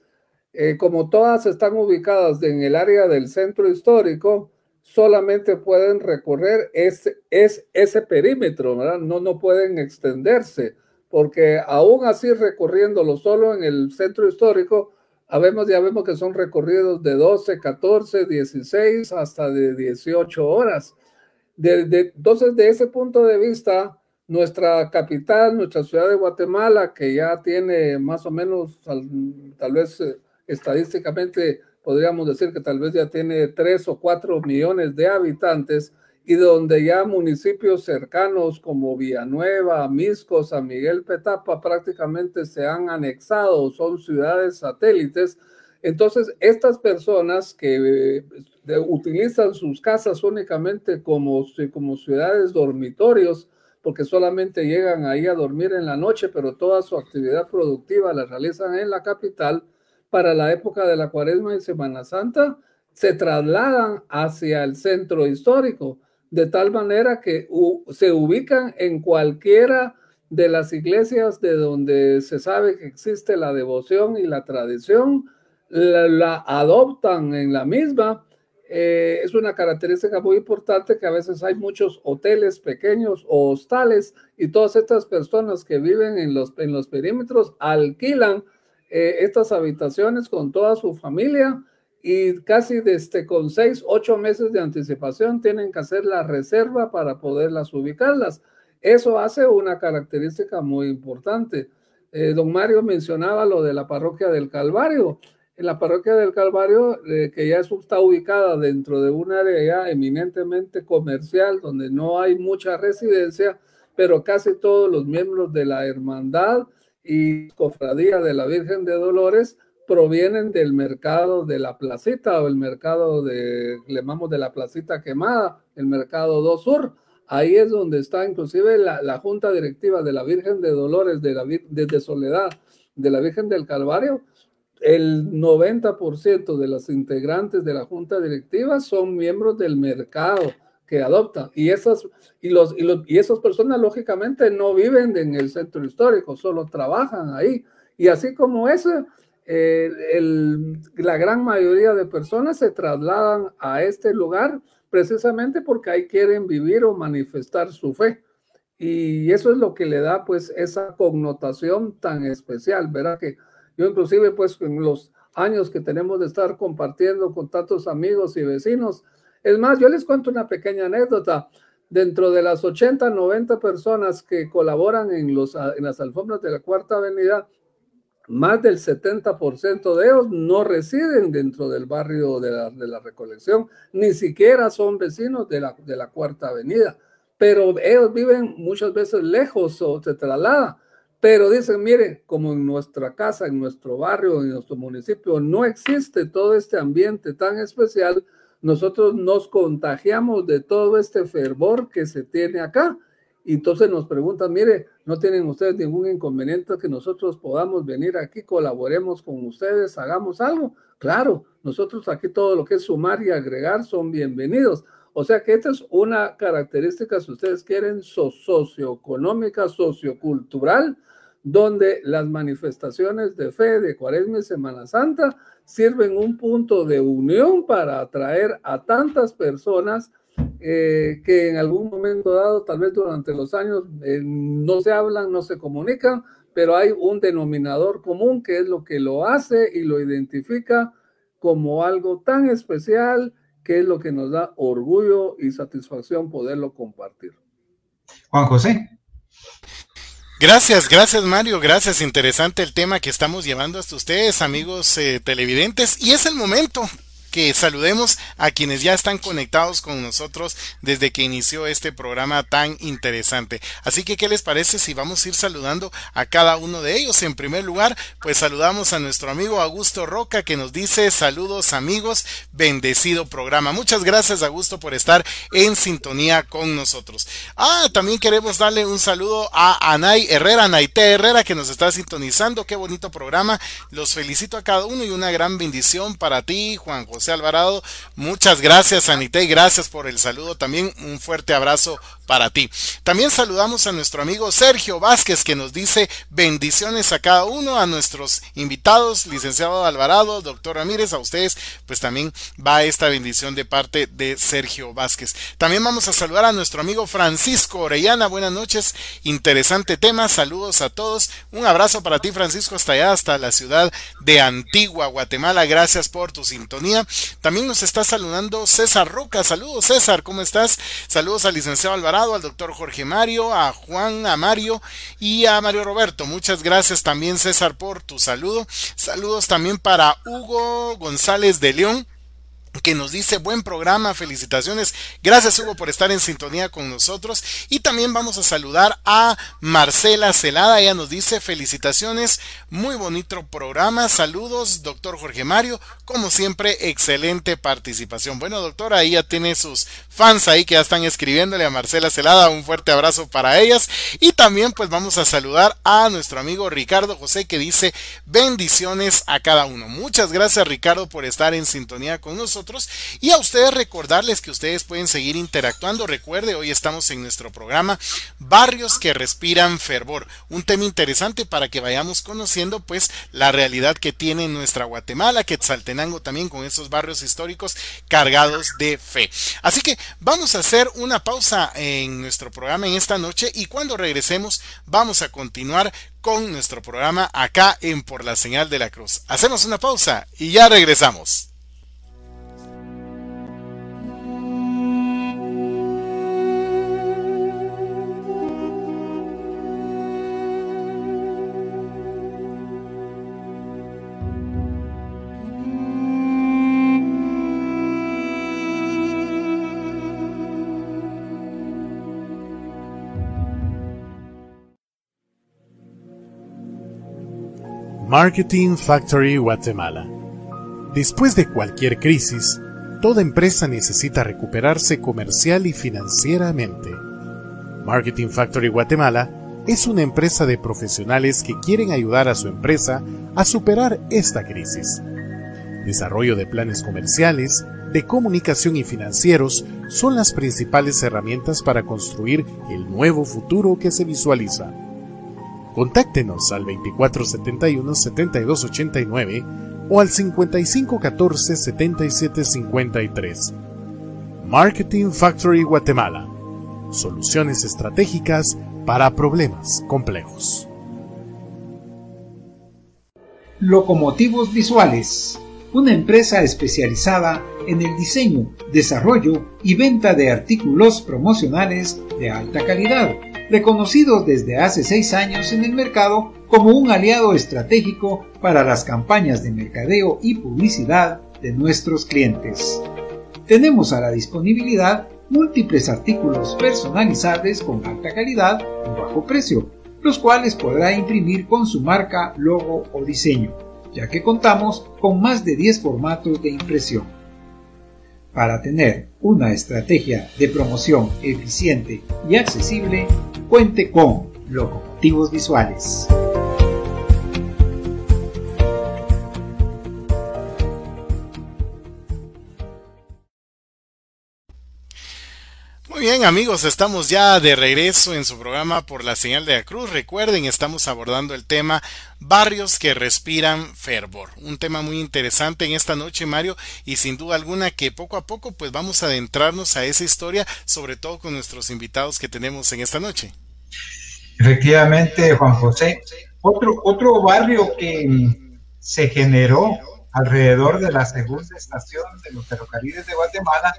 S3: eh, como todas están ubicadas en el área del centro histórico, solamente pueden recorrer ese, es, ese perímetro, ¿verdad? No, no pueden extenderse, porque aún así recorriéndolo solo en el centro histórico, Habemos, ya vemos que son recorridos de 12, 14, 16 hasta de 18 horas. De, entonces, de ese punto de vista, nuestra capital, nuestra ciudad de Guatemala, que ya tiene más o menos, tal, vez eh, estadísticamente podríamos decir que tal vez ya tiene 3 o 4 millones de habitantes, y donde ya municipios cercanos como Villanueva, Misco, San Miguel Petapa prácticamente se han anexado, son ciudades satélites. Entonces, estas personas que eh, utilizan sus casas únicamente como, como ciudades dormitorios, porque solamente llegan ahí a dormir en la noche, pero toda su actividad productiva la realizan en la capital, para la época de la cuaresma y Semana Santa, se trasladan hacia el centro histórico de tal manera que se ubican en cualquiera de las iglesias de donde se sabe que existe la devoción y la tradición, la, adoptan en la misma. Eh, es una característica muy importante que a veces hay muchos hoteles pequeños o hostales y todas estas personas que viven en los, en los perímetros alquilan eh, estas habitaciones con toda su familia y casi desde con seis, ocho meses de anticipación tienen que hacer la reserva para poderlas ubicarlas. Eso hace una característica muy importante. Eh, don Mario mencionaba lo de la parroquia del Calvario. en la parroquia del Calvario, eh, que ya está ubicada dentro de un área eminentemente comercial, donde no hay mucha residencia, pero casi todos los miembros de la hermandad y cofradía de la Virgen de Dolores provienen del mercado de la placita o el mercado de, le llamamos de la placita quemada, el mercado 2 Sur. Ahí es donde está inclusive la, la junta directiva de la Virgen de Dolores, de la de Soledad, de la Virgen del Calvario. El 90% de los integrantes de la junta directiva son miembros del mercado que adoptan. Y esas, y los, y, los, y esas personas, lógicamente, no viven en el centro histórico, solo trabajan ahí. Y así como eso, eh, la gran mayoría de personas se trasladan a este lugar precisamente porque ahí quieren vivir o manifestar su fe. Y eso es lo que le da pues esa connotación tan especial, ¿verdad? Que yo inclusive pues en los años que tenemos de estar compartiendo con tantos amigos y vecinos, es más, yo les cuento una pequeña anécdota. Dentro de las 80, 90 personas que colaboran en, los, en las alfombras de la Cuarta Avenida, más del 70% de ellos no residen dentro del barrio de la, recolección, ni siquiera son vecinos de la, de la Cuarta Avenida, pero ellos viven muchas veces lejos o se trasladan. Pero dicen, mire, como en nuestra casa, en nuestro barrio, en nuestro municipio, no existe todo este ambiente tan especial, nosotros nos contagiamos de todo este fervor que se tiene acá. Y entonces nos preguntan, mire, ¿no tienen ustedes ningún inconveniente que nosotros podamos venir aquí, colaboremos con ustedes, hagamos algo? Claro, nosotros aquí todo lo que es sumar y agregar son bienvenidos. O sea que esta es una característica, si ustedes quieren, socioeconómica, sociocultural, donde las manifestaciones de fe de Cuaresma y Semana Santa sirven un punto de unión para atraer a tantas personas eh, que en algún momento dado, tal vez durante los años, eh, no se hablan, no se comunican, pero hay un denominador común que es lo que lo hace y lo identifica como algo tan especial que es lo que nos da orgullo y satisfacción poderlo compartir.
S2: Juan José.
S1: Gracias, gracias Mario, gracias. Interesante el tema que estamos llevando hasta ustedes, amigos eh, televidentes. Y es el momento que saludemos a quienes ya están conectados con nosotros desde que inició este programa tan interesante. Así que, ¿qué les parece si vamos a ir saludando a cada uno de ellos? En primer lugar, pues saludamos a nuestro amigo Augusto Roca que nos dice saludos amigos, bendecido programa. Muchas gracias Augusto por estar en sintonía con nosotros. Ah, también queremos darle un saludo a Anay Herrera, Naite Herrera que nos está sintonizando. Qué bonito programa. Los felicito a cada uno y una gran bendición para ti, Juan José Alvarado. Muchas gracias, Anita, y gracias por el saludo. También un fuerte abrazo para ti. También saludamos a nuestro amigo Sergio Vázquez que nos dice bendiciones a cada uno, a nuestros invitados, licenciado Alvarado, doctor Ramírez, a ustedes, pues también va esta bendición de parte de Sergio Vázquez. También vamos a saludar a nuestro amigo Francisco Orellana, buenas noches, interesante tema, saludos a todos, un abrazo para ti Francisco hasta allá, hasta la ciudad de Antigua, Guatemala, gracias por tu sintonía. También nos está saludando César Roca, saludos César, ¿cómo estás? Saludos al licenciado Alvarado al doctor Jorge Mario, a Juan, a Mario y a Mario Roberto. Muchas gracias también César por tu saludo. Saludos también para Hugo González de León que nos dice buen programa, felicitaciones. Gracias Hugo por estar en sintonía con nosotros. Y también vamos a saludar a Marcela Celada. Ella nos dice felicitaciones, muy bonito programa. Saludos, doctor Jorge Mario. Como siempre, excelente participación. Bueno, doctor, ahí ya tiene sus fans ahí que ya están escribiéndole a Marcela Celada. Un fuerte abrazo para ellas. Y también pues vamos a saludar a nuestro amigo Ricardo José que dice bendiciones a cada uno. Muchas gracias Ricardo por estar en sintonía con y a ustedes recordarles que ustedes pueden seguir interactuando. Recuerde, hoy estamos en nuestro programa Barrios que respiran fervor, un tema interesante para que vayamos conociendo pues la realidad que tiene nuestra Guatemala, Quetzaltenango también con esos barrios históricos cargados de fe. Así que vamos a hacer una pausa en nuestro programa en esta noche y cuando regresemos vamos a continuar con nuestro programa acá en Por la Señal de la Cruz. Hacemos una pausa y ya regresamos. Marketing Factory Guatemala. Después de cualquier crisis, toda empresa necesita recuperarse comercial y financieramente. Marketing Factory Guatemala es una empresa de profesionales que quieren ayudar a su empresa a superar esta crisis. Desarrollo de planes comerciales, de comunicación y financieros son las principales herramientas para construir el nuevo futuro que se visualiza. Contáctenos al 2471-7289 o al 5514-7753. Marketing Factory Guatemala. Soluciones estratégicas para problemas complejos.
S2: Locomotivos Visuales una empresa especializada en el diseño, desarrollo y venta de artículos promocionales de alta calidad, reconocidos desde hace seis años en el mercado como un aliado estratégico para las campañas de mercadeo y publicidad de nuestros clientes. Tenemos a la disponibilidad múltiples artículos personalizables con alta calidad y bajo precio, los cuales podrá imprimir con su marca, logo o diseño ya que contamos con más de 10 formatos de impresión. Para tener una estrategia de promoción eficiente y accesible, cuente con locomotivos visuales.
S1: Amigos, estamos ya de regreso en su programa por la señal de la cruz. Recuerden, estamos abordando el tema barrios que respiran fervor. Un tema muy interesante en esta noche, Mario, y sin duda alguna que poco a poco pues vamos a adentrarnos a esa historia, sobre todo con nuestros invitados que tenemos en esta noche.
S2: Efectivamente, Juan José. Otro, otro barrio que se generó alrededor de la segunda estación de los ferrocarriles de Guatemala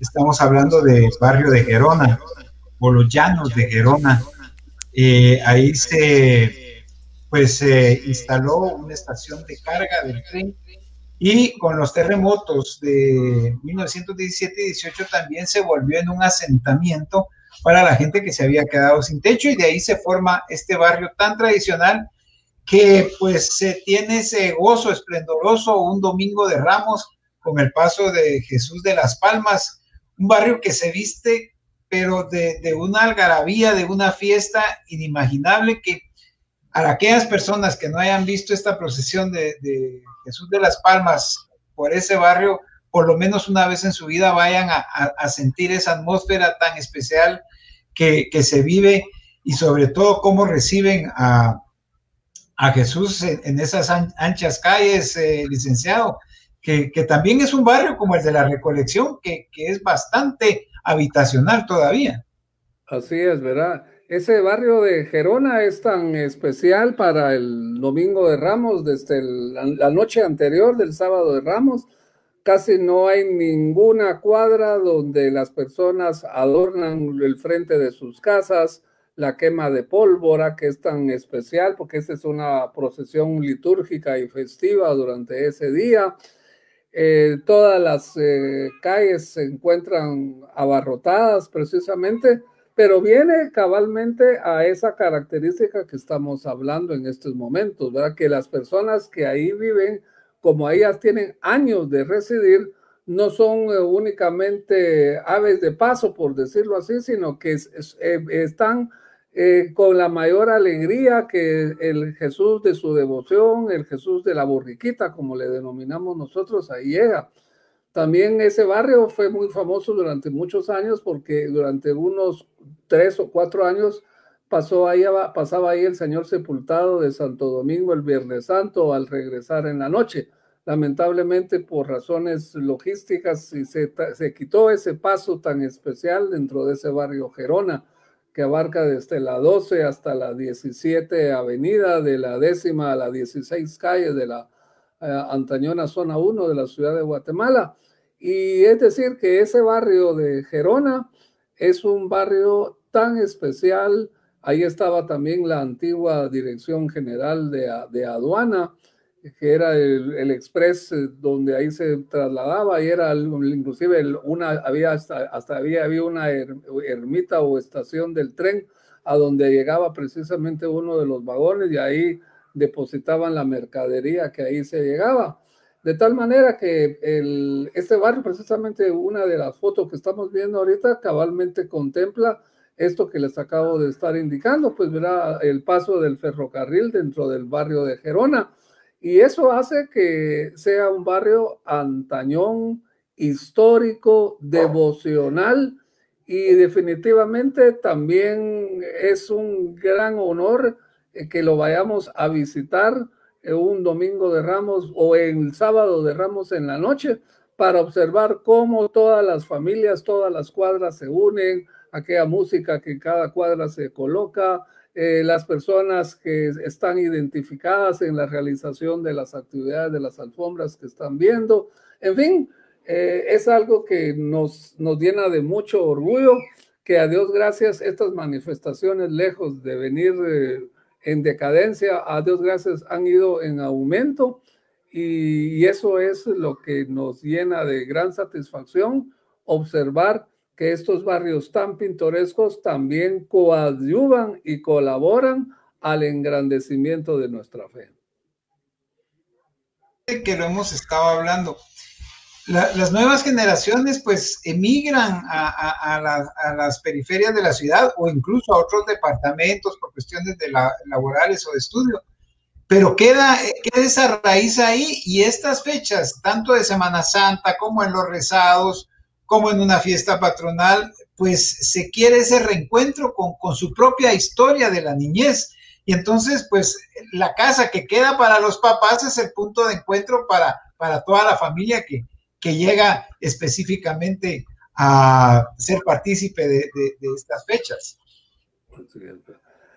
S2: Estamos hablando del barrio de Gerona o los llanos de Gerona. Eh, ahí se pues se instaló una estación de carga del tren y con los terremotos de 1917 y 18 también se volvió en un asentamiento para la gente que se había quedado sin techo y de ahí se forma este barrio tan tradicional que pues se tiene ese gozo esplendoroso un domingo de Ramos con el paso de Jesús de las Palmas un barrio que se viste, pero de, una algarabía, de una fiesta inimaginable que a aquellas personas que no hayan visto esta procesión de, Jesús de las Palmas por ese barrio, por lo menos una vez en su vida vayan a, sentir esa atmósfera tan especial que, se vive y sobre todo cómo reciben a, Jesús en, esas anchas calles, eh, licenciado que, también es un barrio como el de la Recolección, que, es bastante habitacional todavía.
S3: Así es, ¿verdad? Ese barrio de Gerona es tan especial para el Domingo de Ramos, desde la noche anterior del sábado de Ramos, casi no hay ninguna cuadra donde las personas adornan el frente de sus casas, la quema de pólvora, que es tan especial porque esta es una procesión litúrgica y festiva durante ese día. Eh, todas las eh, calles se encuentran abarrotadas precisamente, pero viene cabalmente a esa característica que estamos hablando en estos momentos, ¿verdad? Que las personas que ahí viven, como ellas tienen años de residir, no son eh, únicamente aves de paso, por decirlo así, sino que están eh, con la mayor alegría que el Jesús de su devoción, el Jesús de la borriquita, como le denominamos nosotros, ahí llega. También ese barrio fue muy famoso durante muchos años porque durante unos tres o cuatro años pasó ahí, pasaba ahí el Señor sepultado de Santo Domingo el Viernes Santo al regresar en la noche. Lamentablemente por razones logísticas se, se quitó ese paso tan especial dentro de ese barrio Gerona que abarca desde la 12 hasta la 17 avenida, de la décima a la 16 calle de la eh, antañona zona 1 de la ciudad de Guatemala. Y es decir, que ese barrio de Gerona es un barrio tan especial. Ahí estaba también la antigua Dirección General de, de Aduana, que era el, el, express eh, donde ahí se trasladaba y era inclusive una había hasta, hasta había, había una ermita o estación del tren a donde llegaba precisamente uno de los vagones y ahí depositaban la mercadería que ahí se llegaba. De tal manera que el, este barrio, precisamente una de las fotos que estamos viendo ahorita, cabalmente contempla esto que les acabo de estar indicando, pues verá el paso del ferrocarril dentro del barrio de Gerona. Y eso hace que sea un barrio antañón, histórico, devocional y definitivamente también es un gran honor eh, que lo vayamos a visitar un domingo de Ramos o el sábado de Ramos en la noche para observar cómo todas las familias, todas las cuadras se unen, aquella música que cada cuadra se coloca, eh, las personas que están identificadas en la realización de las actividades de las alfombras que están viendo. En fin, eh, es algo que nos, nos llena de mucho orgullo, que a Dios gracias estas manifestaciones, lejos de venir eh, en decadencia, a Dios gracias han ido en aumento y eso es lo que nos llena de gran satisfacción, observar que estos barrios tan pintorescos también coadyuvan y colaboran al engrandecimiento de nuestra fe.
S2: Que lo hemos estado hablando. las nuevas generaciones pues emigran a, las periferias de la ciudad o incluso a otros departamentos por cuestiones de laborales o de estudio. Pero queda, queda esa raíz ahí y estas fechas, tanto de Semana Santa como en los rezados, como en una fiesta patronal, pues se quiere ese reencuentro con, con, su propia historia de la niñez. Y entonces, pues la casa que queda para los papás es el punto de encuentro para, para toda la familia que, que llega específicamente a ser partícipe de, estas fechas.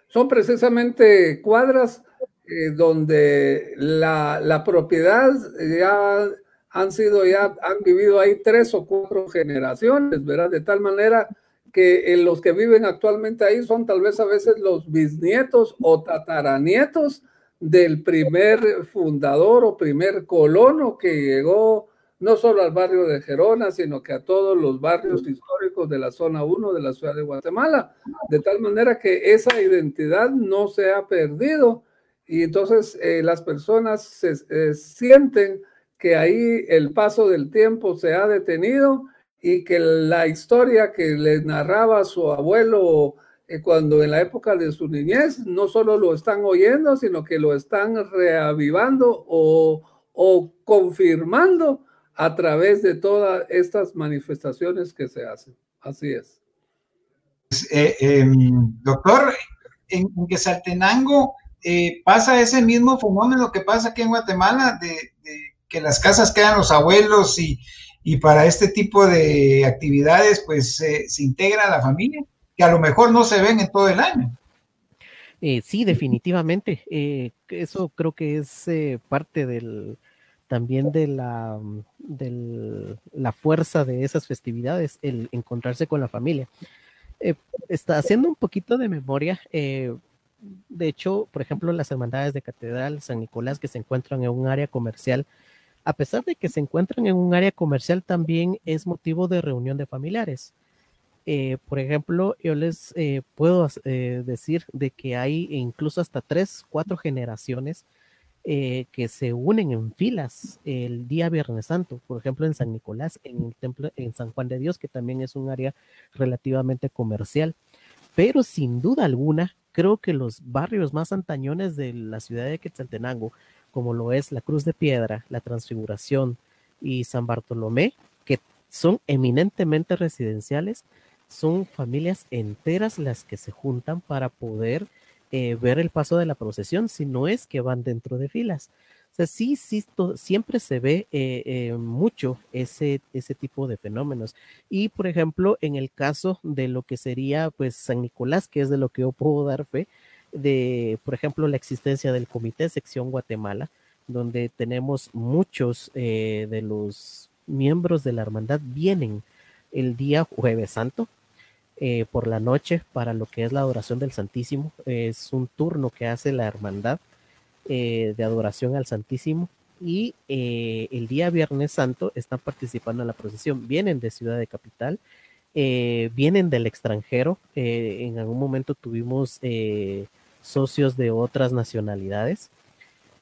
S3: Son precisamente cuadras eh, donde la, la propiedad ya han sido ya, han vivido ahí tres o cuatro generaciones, ¿verdad? De tal manera que los que viven actualmente ahí son tal vez a veces los bisnietos o tataranietos del primer fundador o primer colono que llegó no solo al barrio de Gerona, sino que a todos los barrios históricos de la zona 1 de la ciudad de Guatemala, de tal manera que esa identidad no se ha perdido y entonces eh, las personas se eh, sienten que ahí el paso del tiempo se ha detenido y que la historia que le narraba su abuelo eh, cuando en la época de su niñez no solo lo están oyendo, sino que lo están reavivando o, confirmando a través de todas estas manifestaciones que se hacen. Así es.
S2: Pues, eh, em, doctor, en, Quesaltenango eh, pasa ese mismo fenómeno que pasa aquí en Guatemala de que las casas quedan los abuelos y, para este tipo de actividades pues se integra la familia, que a lo mejor no se ven en todo el año.
S4: Eh, sí, definitivamente. Eh, eso creo que es eh, parte del también de la, la fuerza de esas festividades, el encontrarse con la familia. está haciendo un poquito de memoria. de hecho, por ejemplo, las hermandades de Catedral San Nicolás que se encuentran en un área comercial a pesar de que se encuentran en un área comercial, también es motivo de reunión de familiares. Eh, por ejemplo, yo les eh, puedo eh, decir de que hay incluso hasta tres, cuatro generaciones que se unen en filas el día Viernes Santo, por ejemplo, en San Nicolás, en el templo, en San Juan de Dios, que también es un área relativamente comercial. Pero sin duda alguna, creo que los barrios más antañones de la ciudad de Quetzaltenango, como lo es la Cruz de Piedra, la Transfiguración y San Bartolomé, que son eminentemente residenciales, son familias enteras las que se juntan para poder eh, ver el paso de la procesión, si no es que van dentro de filas. O sea, sí, sí, siempre se ve eh, eh, mucho ese, ese tipo de fenómenos. Y, por ejemplo, en el caso de lo que sería, pues, San Nicolás, que es de lo que yo puedo dar fe, de, por ejemplo, la existencia del Comité Sección Guatemala, donde tenemos muchos eh, de los miembros de la hermandad vienen el día jueves santo eh, por la noche para lo que es la adoración del Santísimo. Es un turno que hace la hermandad eh, de adoración al Santísimo y el día viernes santo están participando en la procesión. Vienen de Ciudad de Capital, vienen del extranjero. en algún momento tuvimos socios de otras nacionalidades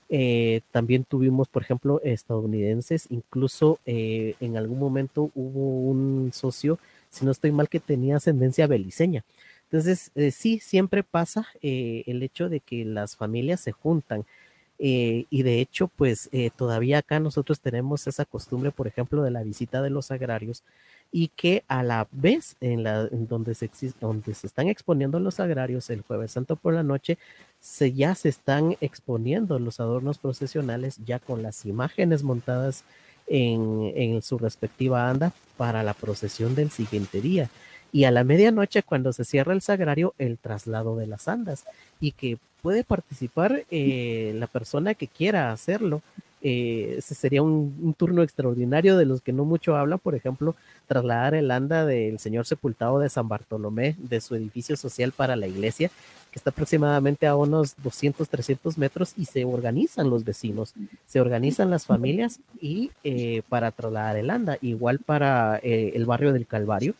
S4: Eh, también tuvimos, por ejemplo, estadounidenses, incluso eh, en algún momento hubo un socio, si no estoy mal, que tenía ascendencia beliceña. Entonces, eh, sí, siempre pasa el hecho de que las familias se juntan. y de hecho, pues todavía acá nosotros tenemos esa costumbre, por ejemplo, de la visita de los agrarios, y que a la vez en, la, donde, se donde se están exponiendo los agrarios el jueves santo por la noche, se, ya se están exponiendo los adornos procesionales ya con las imágenes montadas en, en su respectiva anda para la procesión del siguiente día. Y a la medianoche, cuando se cierra el sagrario, el traslado de las andas y que puede participar eh, la persona que quiera hacerlo eh, ese sería un, turno extraordinario de los que no mucho hablan, por ejemplo, trasladar el anda del señor sepultado de San Bartolomé de su edificio social para la iglesia, que está aproximadamente a unos 200, 300 metros y se organizan los vecinos, se organizan las familias y eh, para trasladar el anda, igual para eh, el barrio del Calvario.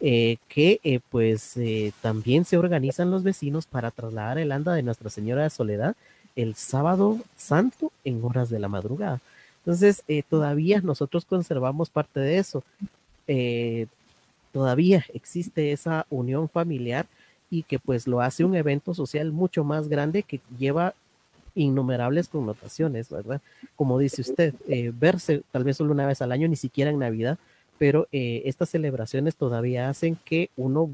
S4: que pues también se organizan los vecinos para trasladar el anda de Nuestra Señora de Soledad el sábado santo en horas de la madrugada. Entonces, eh, todavía nosotros conservamos parte de eso. Eh, todavía existe esa unión familiar y que pues lo hace un evento social mucho más grande que lleva innumerables connotaciones, ¿verdad? Como dice usted, eh, verse tal vez solo una vez al año, ni siquiera en Navidad, pero estas celebraciones todavía hacen que uno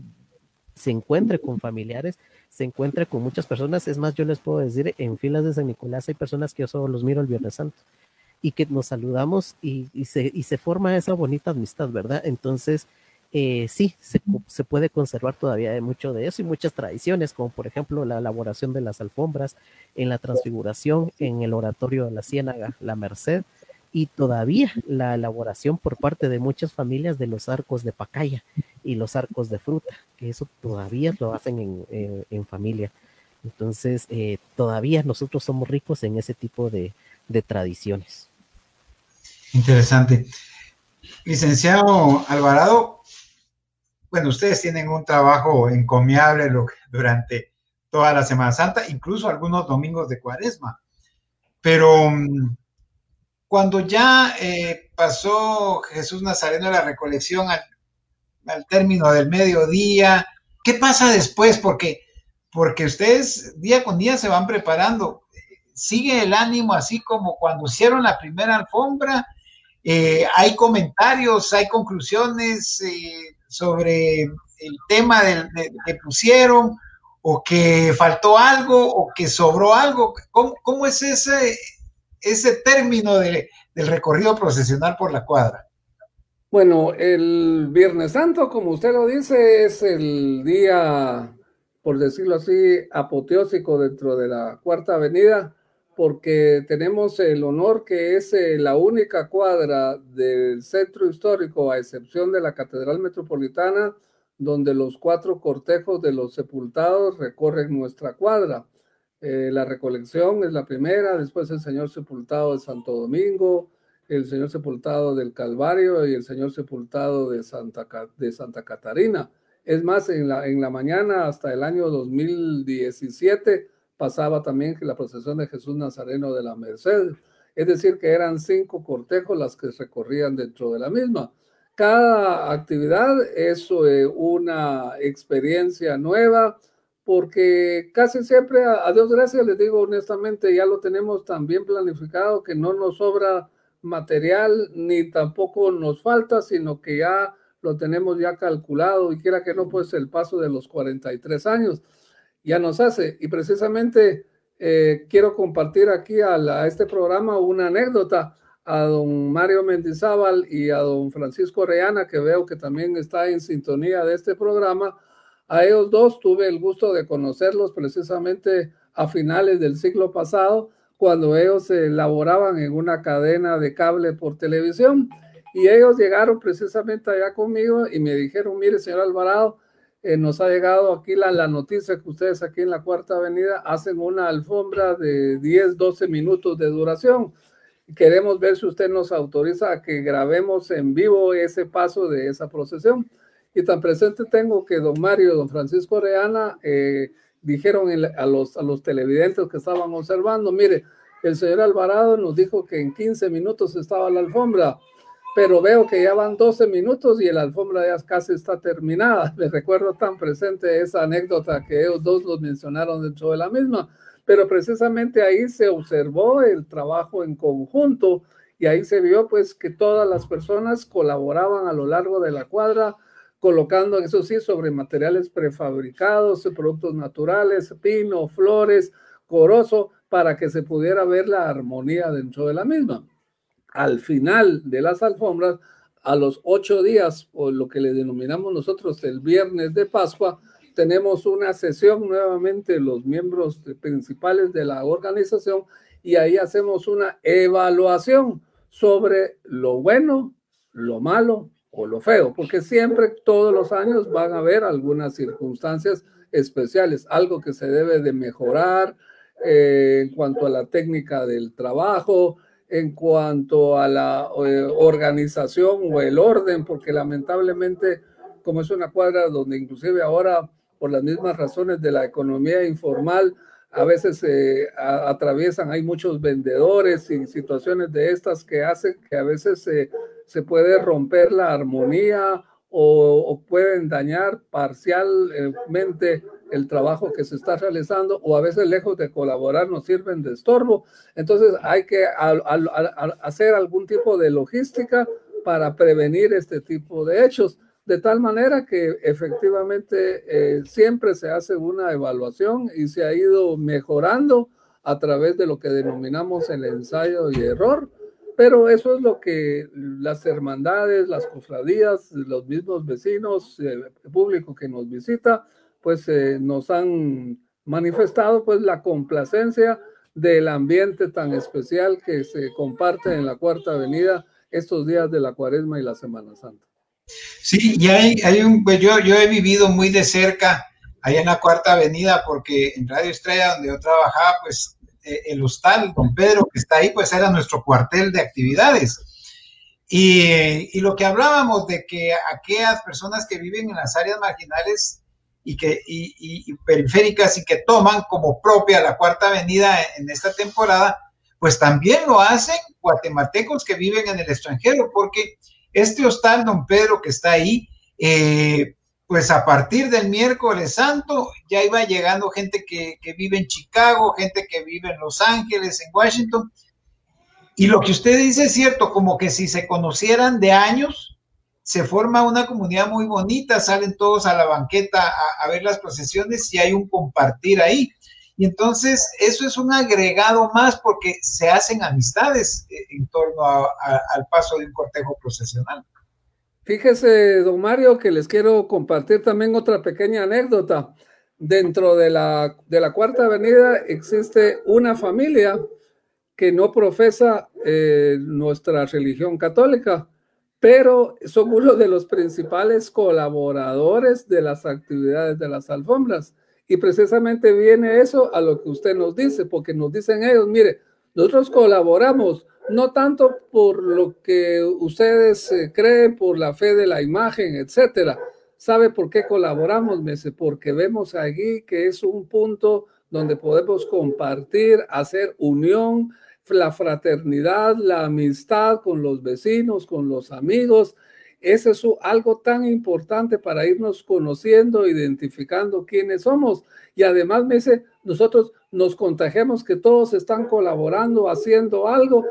S4: se encuentre con familiares se encuentra con muchas personas. Es más, yo les puedo decir, en filas de San Nicolás hay personas que yo solo los miro el Viernes Santo y que nos saludamos y, se, y se forma esa bonita amistad, ¿verdad? Entonces, eh, sí, se, se, puede conservar todavía mucho de eso y muchas tradiciones, como por ejemplo la elaboración de las alfombras, en la transfiguración, en el oratorio de la Ciénaga, la Merced, y todavía la elaboración por parte de muchas familias de los arcos de pacaya y los arcos de fruta, que eso todavía lo hacen en, familia. Entonces, eh, todavía nosotros somos ricos en ese tipo de, tradiciones.
S2: Interesante. Licenciado Alvarado, bueno, ustedes tienen un trabajo encomiable durante toda la Semana Santa, incluso algunos domingos de cuaresma, pero mm, cuando ya eh, pasó Jesús Nazareno la recolección al, término del mediodía, ¿qué pasa después? Porque, porque ustedes día con día se van preparando. Sigue el ánimo así como cuando hicieron la primera alfombra. Eh, hay comentarios, hay conclusiones eh, sobre el tema del, que pusieron, o que faltó algo, o que sobró algo. ¿Cómo, cómo es ese, ese término del recorrido procesional por la cuadra?
S3: Bueno, el Viernes Santo, como usted lo dice, es el día, por decirlo así, apoteósico dentro de la Cuarta Avenida, porque tenemos el honor que es eh, la única cuadra del centro histórico, a excepción de la Catedral Metropolitana, donde los cuatro cortejos de los sepultados recorren nuestra cuadra. Eh, la recolección es la primera, después el Señor sepultado de Santo Domingo, el Señor sepultado del Calvario y el Señor sepultado de Santa, de Santa Catarina. Es más, en la, en la mañana hasta el año 2017 pasaba también la procesión de Jesús Nazareno de la Merced. Es decir, que eran cinco cortejos las que recorrían dentro de la misma. Cada actividad es eh, una experiencia nueva, porque casi siempre, a, Dios gracias, les digo honestamente, ya lo tenemos tan bien planificado que no nos sobra material ni tampoco nos falta, sino que ya lo tenemos ya calculado y quiera que no, pues el paso de los 43 años ya nos hace. Y precisamente eh, quiero compartir aquí a, este programa una anécdota a don Mario Mendizábal y a don Francisco Reana, que veo que también está en sintonía de este programa a ellos dos tuve el gusto de conocerlos precisamente a finales del siglo pasado, cuando ellos se elaboraban en una cadena de cable por televisión. Y ellos llegaron precisamente allá conmigo y me dijeron, mire, señor Alvarado, eh, nos ha llegado aquí la, la, noticia que ustedes aquí en la Cuarta Avenida hacen una alfombra de 10, 12 minutos de duración. Queremos ver si usted nos autoriza a que grabemos en vivo ese paso de esa procesión. Y tan presente tengo que don Mario y don Francisco Reana eh, dijeron a, los, a los televidentes que estaban observando, mire, el señor Alvarado nos dijo que en 15 minutos estaba la alfombra, pero veo que ya van 12 minutos y la alfombra ya casi está terminada. Les recuerdo tan presente esa anécdota que ellos dos nos mencionaron dentro de la misma, pero precisamente ahí se observó el trabajo en conjunto y ahí se vio pues que todas las personas colaboraban a lo largo de la cuadra colocando, eso sí, sobre materiales prefabricados, productos naturales, pino, flores, corozo, para que se pudiera ver la armonía dentro de la misma. Al final de las alfombras, a los ocho días, o lo que le denominamos nosotros el viernes de Pascua, tenemos una sesión nuevamente los miembros principales de la organización y ahí hacemos una evaluación sobre lo bueno, lo malo o lo feo, porque siempre, todos los años van a haber algunas circunstancias especiales, algo que se debe de mejorar eh, en cuanto a la técnica del trabajo, en cuanto a la eh, organización o el orden, porque lamentablemente, como es una cuadra donde inclusive ahora, por las mismas razones de la economía informal, a veces se atraviesan, hay muchos vendedores y situaciones de estas que hacen que a veces se se puede romper la armonía o, pueden dañar parcialmente el trabajo que se está realizando o a veces lejos de colaborar nos sirven de estorbo. Entonces hay que hacer algún tipo de logística para prevenir este tipo de hechos, de tal manera que efectivamente eh, siempre se hace una evaluación y se ha ido mejorando a través de lo que denominamos el ensayo y error pero eso es lo que las hermandades, las cofradías, los mismos vecinos, el público que nos visita, pues eh, nos han manifestado pues la complacencia del ambiente tan especial que se comparte en la Cuarta Avenida estos días de la Cuaresma y la Semana Santa.
S2: Sí, y hay, hay un, pues yo, yo he vivido muy de cerca allá en la Cuarta Avenida porque en Radio Estrella, donde yo trabajaba, pues eh, el hostal, don Pedro, que está ahí, pues era nuestro cuartel de actividades. Y, lo que hablábamos de que aquellas personas que viven en las áreas marginales y, que, y, periféricas y que toman como propia la cuarta avenida en, esta temporada, pues también lo hacen guatemaltecos que viven en el extranjero, porque este hostal, don Pedro, que está ahí, eh, pues a partir del miércoles santo ya iba llegando gente que, vive en Chicago, gente que vive en Los Ángeles, en Washington. Y lo que usted dice es cierto, como que si se conocieran de años, se forma una comunidad muy bonita, salen todos a la banqueta a, ver las procesiones y hay un compartir ahí. Entonces eso es un agregado más porque se hacen amistades eh, en torno al paso de un cortejo procesional.
S3: Fíjese, don Mario, que les quiero compartir también otra pequeña anécdota. Dentro de la, de la Cuarta Avenida existe una familia que no profesa eh, nuestra religión católica, pero son uno de los principales colaboradores de las actividades de las alfombras. Y precisamente viene eso a lo que usted nos dice, porque nos dicen ellos, mire, nosotros colaboramos no tanto por lo que ustedes eh, creen, por la fe de la imagen, etcétera. ¿Sabe por qué colaboramos, Mese? Porque vemos aquí que es un punto donde podemos compartir, hacer unión, la fraternidad, la amistad con los vecinos, con los amigos. Ese es algo tan importante para irnos conociendo, identificando quiénes somos. Y además, Mese, nosotros nos contagiamos que todos están colaborando, haciendo algo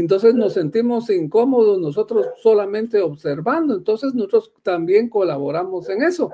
S3: entonces nos sentimos incómodos nosotros solamente observando. Entonces nosotros también colaboramos en eso.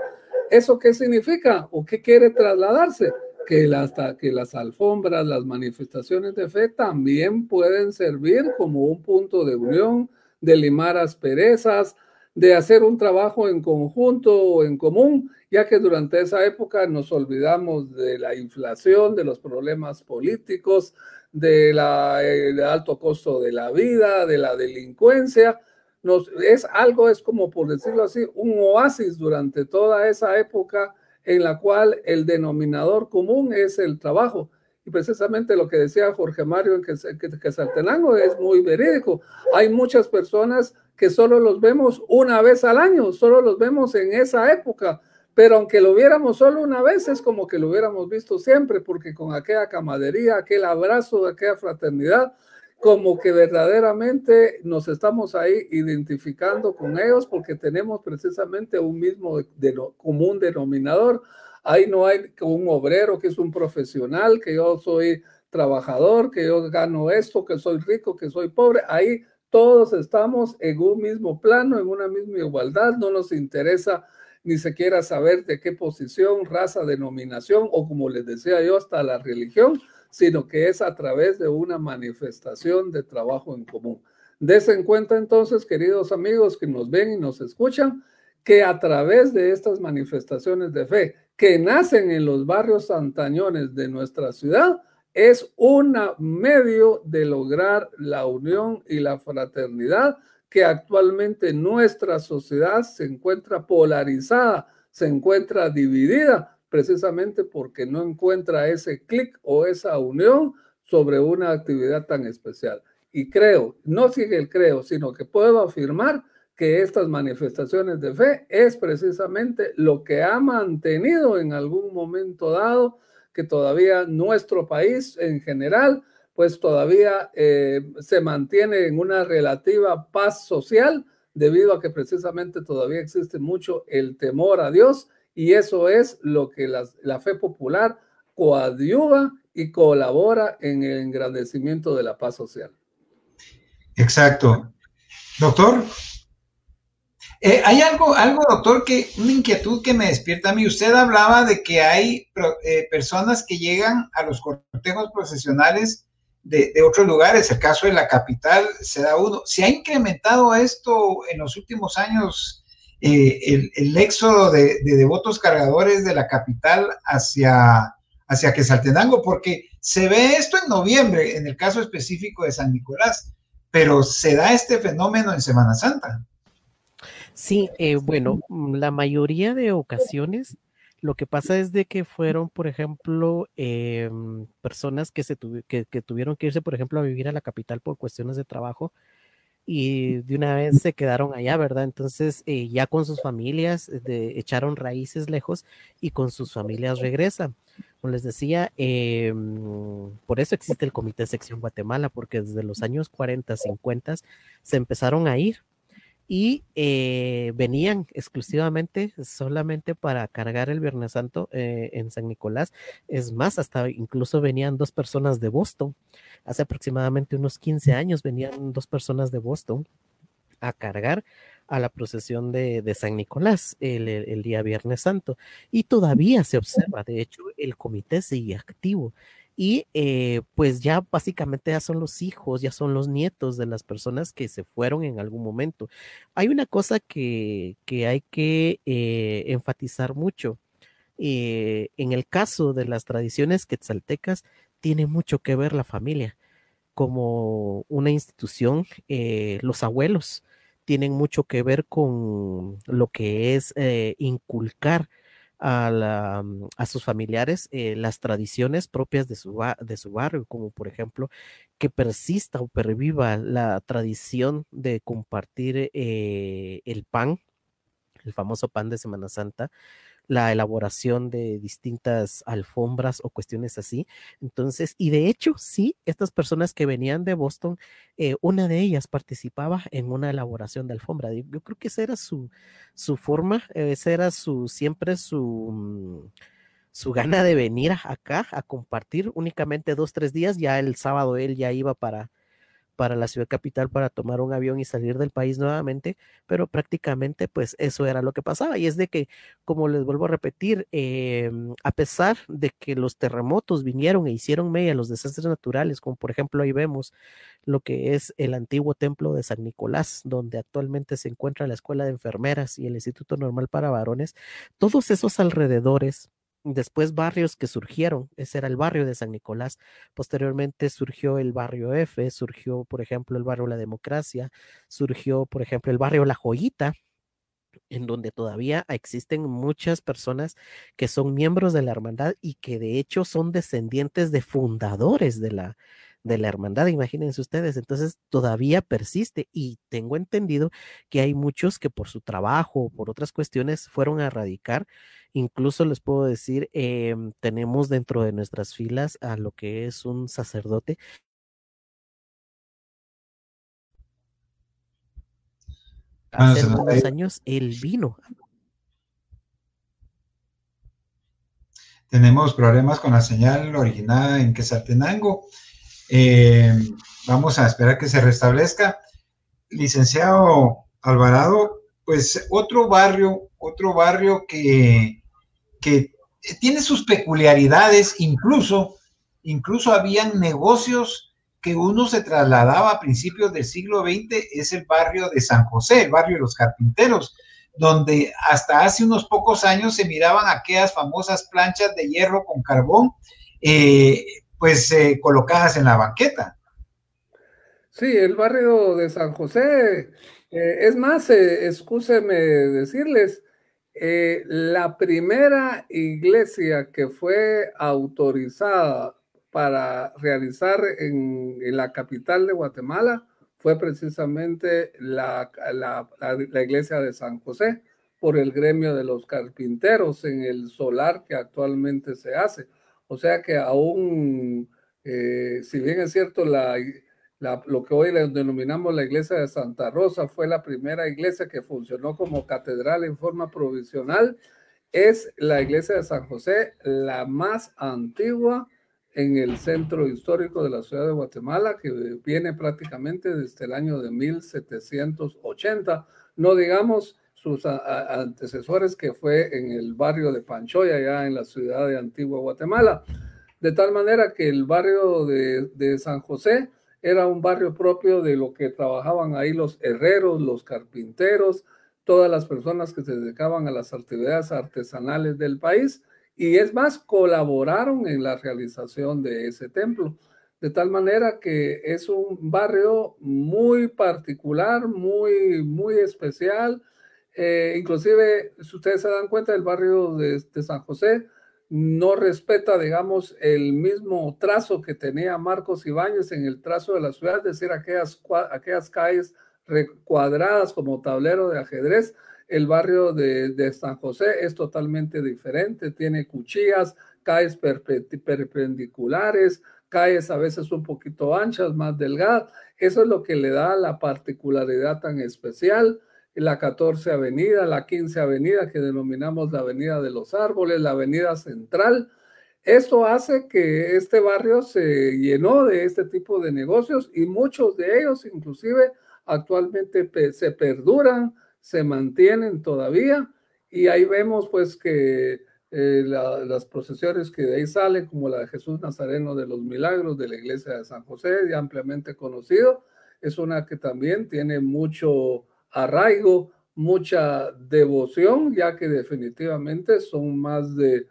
S3: ¿Eso qué significa o qué quiere trasladarse? Que las, que las alfombras, las manifestaciones de fe también pueden servir como un punto de unión, de limar asperezas, de hacer un trabajo en conjunto o en común, ya que durante esa época nos olvidamos de la inflación, de los problemas políticos, de la, el alto costo de la vida, de la delincuencia. Nos, es algo, es como por decirlo así, un oasis durante toda esa época en la cual el denominador común es el trabajo. Y precisamente lo que decía Jorge Mario que, es muy verídico. Hay muchas personas que solo los vemos una vez al año, solo los vemos en esa época, pero aunque lo viéramos solo una vez, es como que lo hubiéramos visto siempre, porque con aquella camadería, aquel abrazo, aquella fraternidad, como que verdaderamente nos estamos ahí identificando con ellos porque tenemos precisamente un mismo común denominador. Ahí no hay un obrero que es un profesional, que yo soy trabajador, que yo gano esto, que soy rico, que soy pobre. Ahí todos estamos en un mismo plano, en una misma igualdad. No nos interesa ni siquiera saber de qué posición, raza, denominación o como les decía yo, hasta la religión sino que es a través de una manifestación de trabajo en común. Desen en cuenta entonces, queridos amigos que nos ven y nos escuchan, que a través de estas manifestaciones de fe que nacen en los barrios antañones de nuestra ciudad, es un medio de lograr la unión y la fraternidad que actualmente nuestra sociedad se encuentra polarizada, se encuentra dividida, precisamente porque no encuentra ese clic o esa unión sobre una actividad tan especial. Y creo, no sigue el creo, sino que puedo afirmar que estas manifestaciones de fe es precisamente lo que ha mantenido en algún momento dado que todavía nuestro país en general, pues todavía eh, se mantiene en una relativa paz social debido a que precisamente todavía existe mucho el temor a Dios y eso es lo que la, fe popular coadyuva y colabora en el engrandecimiento de la paz social.
S2: Exacto. Doctor, eh, hay algo, algo, doctor, que una inquietud que me despierta a mí. Usted hablaba de que hay eh, personas que llegan a los cortejos procesionales de, otros lugares. El caso de la capital se da uno. ¿Se ha incrementado esto en los últimos años eh, el, éxodo de, devotos cargadores de la capital hacia, hacia Quesaltenango, porque se ve esto en noviembre, en el caso específico de San Nicolás, pero se da este fenómeno en Semana Santa.
S4: Sí, eh, bueno, la mayoría de ocasiones lo que pasa es de que fueron, por ejemplo, em, personas que, se que, tuvieron que irse, por ejemplo, a vivir a la capital por cuestiones de trabajo y de una vez se quedaron allá, ¿verdad? Entonces eh, ya con sus familias de, echaron raíces lejos y con sus familias regresan. Como les decía, em, por eso existe el Comité Sección Guatemala, porque desde los años 40, 50 se empezaron a ir y eh, venían exclusivamente solamente para cargar el Viernes Santo eh, en San Nicolás. Es más, hasta incluso venían dos personas de Boston. Hace aproximadamente unos 15 años venían dos personas de Boston a cargar a la procesión de, San Nicolás el, el, día Viernes Santo. Y todavía se observa, de hecho, el comité sigue activo y eh, pues ya básicamente ya son los hijos, ya son los nietos de las personas que se fueron en algún momento. Hay una cosa que, hay que eh, enfatizar mucho. Eh, en el caso de las tradiciones quetzaltecas, tiene mucho que ver la familia como una institución, los abuelos tienen mucho que ver con lo que es inculcar a, mm, a sus familiares eh, las tradiciones propias de su, de su barrio, como por ejemplo que persista o perviva la tradición de compartir eh, el pan, el famoso pan de Semana Santa, la elaboración de distintas alfombras o cuestiones así. Entonces, y de hecho, sí, estas personas que venían de Boston, eh, una de ellas participaba en una elaboración de alfombra. Yo creo que esa era su, su forma, esa era su, siempre su mm, su gana de venir acá a compartir únicamente dos, tres días. Ya el sábado él ya iba para, para la ciudad capital para tomar un avión y salir del país nuevamente, pero prácticamente pues eso era lo que pasaba. Y es de que, como les vuelvo a repetir, em, a pesar de que los terremotos vinieron e hicieron media los desastres naturales, como por ejemplo ahí vemos lo que es el antiguo templo de San Nicolás, donde actualmente se encuentra la Escuela de Enfermeras y el Instituto Normal para Varones, todos esos alrededores después barrios que surgieron, ese era el barrio de San Nicolás, posteriormente surgió el barrio F, surgió, por ejemplo, el barrio La Democracia, surgió, por ejemplo, el barrio La Joyita, en donde todavía existen muchas personas que son miembros de la hermandad y que de hecho son descendientes de fundadores de la, de la hermandad, imagínense ustedes, entonces todavía persiste y tengo entendido que hay muchos que por su trabajo o por otras cuestiones fueron a radicar, incluso les puedo decir, em, tenemos dentro de nuestras filas a lo que es un sacerdote. Hace unos años él vino.
S2: Tenemos problemas con la señal originada en Quesaltenango. Eh, vamos a esperar que se restablezca. Licenciado Alvarado, pues otro barrio, otro barrio que, que tiene sus peculiaridades, incluso, incluso habían negocios que uno se trasladaba a principios del siglo XX, es el barrio de San José, el barrio de los carpinteros donde hasta hace unos pocos años se miraban aquellas famosas planchas de hierro con carbón, eh, pues eh, colocadas en la banqueta.
S3: Sí, el barrio de San José, eh, es más, excúseme decirles, la primera iglesia que fue autorizada para realizar en, en la capital de Guatemala fue precisamente la, la, iglesia de San José por el gremio de los carpinteros en el solar que actualmente se hace. O sea que aún, eh, si bien es cierto, la, lo que hoy denominamos la iglesia de Santa Rosa fue la primera iglesia que funcionó como catedral en forma provisional, es la iglesia de San José la más antigua en el centro histórico de la ciudad de Guatemala, que viene prácticamente desde el año de 1780, no digamos sus antecesores que fue en el barrio de Panchoya, allá en la ciudad de Antigua Guatemala. De tal manera que el barrio de, de San José era un barrio propio de lo que trabajaban ahí los herreros, los carpinteros, todas las personas que se dedicaban a las actividades artesanales del país y es más, colaboraron en la realización de ese templo. De tal manera que es un barrio muy particular, muy, muy especial. Eh, inclusive, si ustedes se dan cuenta, el barrio de, San José no respeta, digamos, el mismo trazo que tenía Marcos Ibáñez en el trazo de la ciudad, es decir, aquellas, aquellas calles cuadradas como tablero de ajedrez, el barrio de, San José es totalmente diferente, tiene cuchillas, calles perpendiculares, calles a veces un poquito anchas, más delgadas. Eso es lo que le da la particularidad tan especial. La 14 Avenida, la 15 Avenida, que denominamos la Avenida de los Árboles, la Avenida Central. Esto hace que este barrio se llenó de este tipo de negocios y muchos de ellos inclusive actualmente se perduran se mantienen todavía y ahí vemos pues que eh, las procesiones que de ahí salen, como la de Jesús Nazareno de los Milagros de la iglesia de San José, ya ampliamente conocido, es una que también tiene mucho arraigo, mucha devoción, ya que definitivamente son más de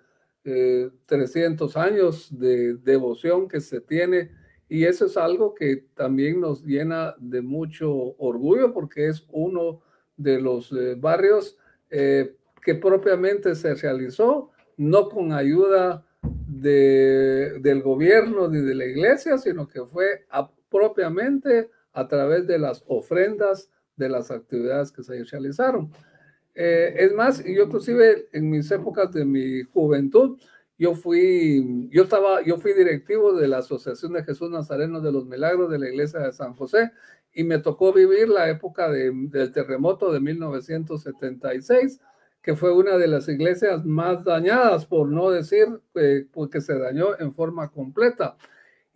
S3: 300 eh, años de devoción que se tiene. Y eso es algo que también nos llena de mucho orgullo porque es uno de los eh, barrios eh, que propiamente se realizó, no con ayuda de, del gobierno ni de la iglesia, sino que fue propiamente a través de las ofrendas de las actividades que se realizaron. Eh, es más, yo inclusive en mis épocas de mi juventud, yo fui, yo estaba, yo fui directivo de la Asociación de Jesús Nazareno de los Milagros de la Iglesia de San José y me tocó vivir la época del terremoto de 1976, que fue una de las iglesias más dañadas, por no decir eh, porque se dañó en forma completa.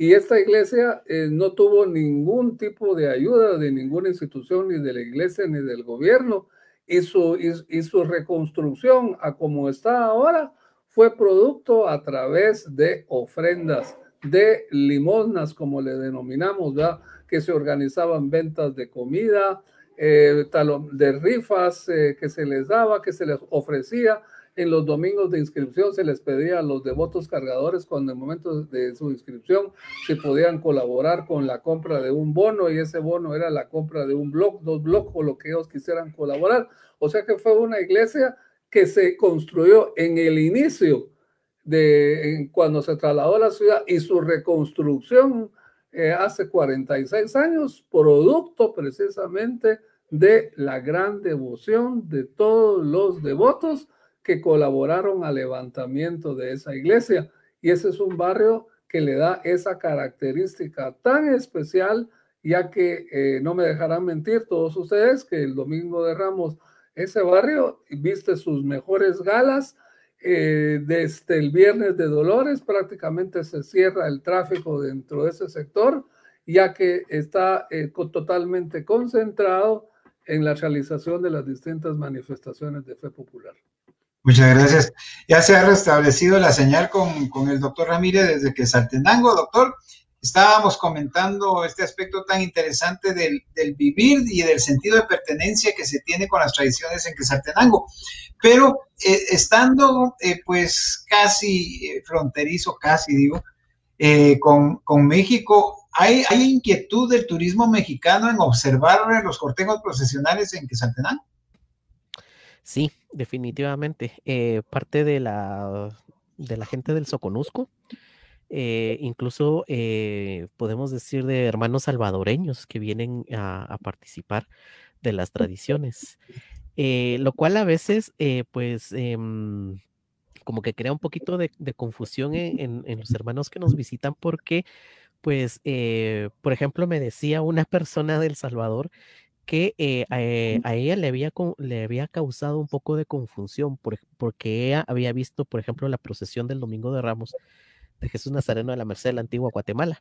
S3: Y esta iglesia eh, no tuvo ningún tipo de ayuda de ninguna institución, ni de la iglesia, ni del gobierno. Y su, reconstrucción a como está ahora fue producto a través de ofrendas, de limosnas, como le denominamos, ¿verdad? que se organizaban ventas de comida, eh, de rifas eh, que se les daba, que se les ofrecía. En los domingos de inscripción se les pedía a los devotos cargadores cuando en el momento de su inscripción se podían colaborar con la compra de un bono y ese bono era la compra de un blog, dos blogs o lo que ellos quisieran colaborar. O sea que fue una iglesia que se construyó en el inicio de cuando se trasladó a la ciudad y su reconstrucción eh, hace 46 años, producto precisamente de la gran devoción de todos los devotos que colaboraron al levantamiento de esa iglesia. Y ese es un barrio que le da esa característica tan especial, ya que eh, no me dejarán mentir todos ustedes que el domingo de Ramos ese barrio viste sus mejores galas. Eh, desde el viernes de Dolores prácticamente se cierra el tráfico dentro de ese sector, ya que está eh, totalmente concentrado en la realización de las distintas manifestaciones de fe popular.
S2: Muchas gracias. Ya se ha restablecido la señal con, con el doctor Ramírez desde que Saltenango, doctor. Estábamos comentando este aspecto tan interesante del, vivir y del sentido de pertenencia que se tiene con las tradiciones en Quesaltenango. Pero eh, estando eh, pues casi eh, fronterizo, casi digo, con, con, México, ¿hay, ¿hay inquietud del turismo mexicano en observar los cortejos procesionales en Quesaltenango?
S4: Sí, definitivamente. parte de la, de la gente del Soconusco eh, incluso eh, podemos decir de hermanos salvadoreños que vienen a, participar de las tradiciones, eh, lo cual a veces pues em, como que crea un poquito de, confusión en, los hermanos que nos visitan porque pues por ejemplo me decía una persona del Salvador que a, ella le había, le había causado un poco de confusión porque ella había visto, por ejemplo, la procesión del Domingo de Ramos de Jesús Nazareno de la Merced de la antigua Guatemala.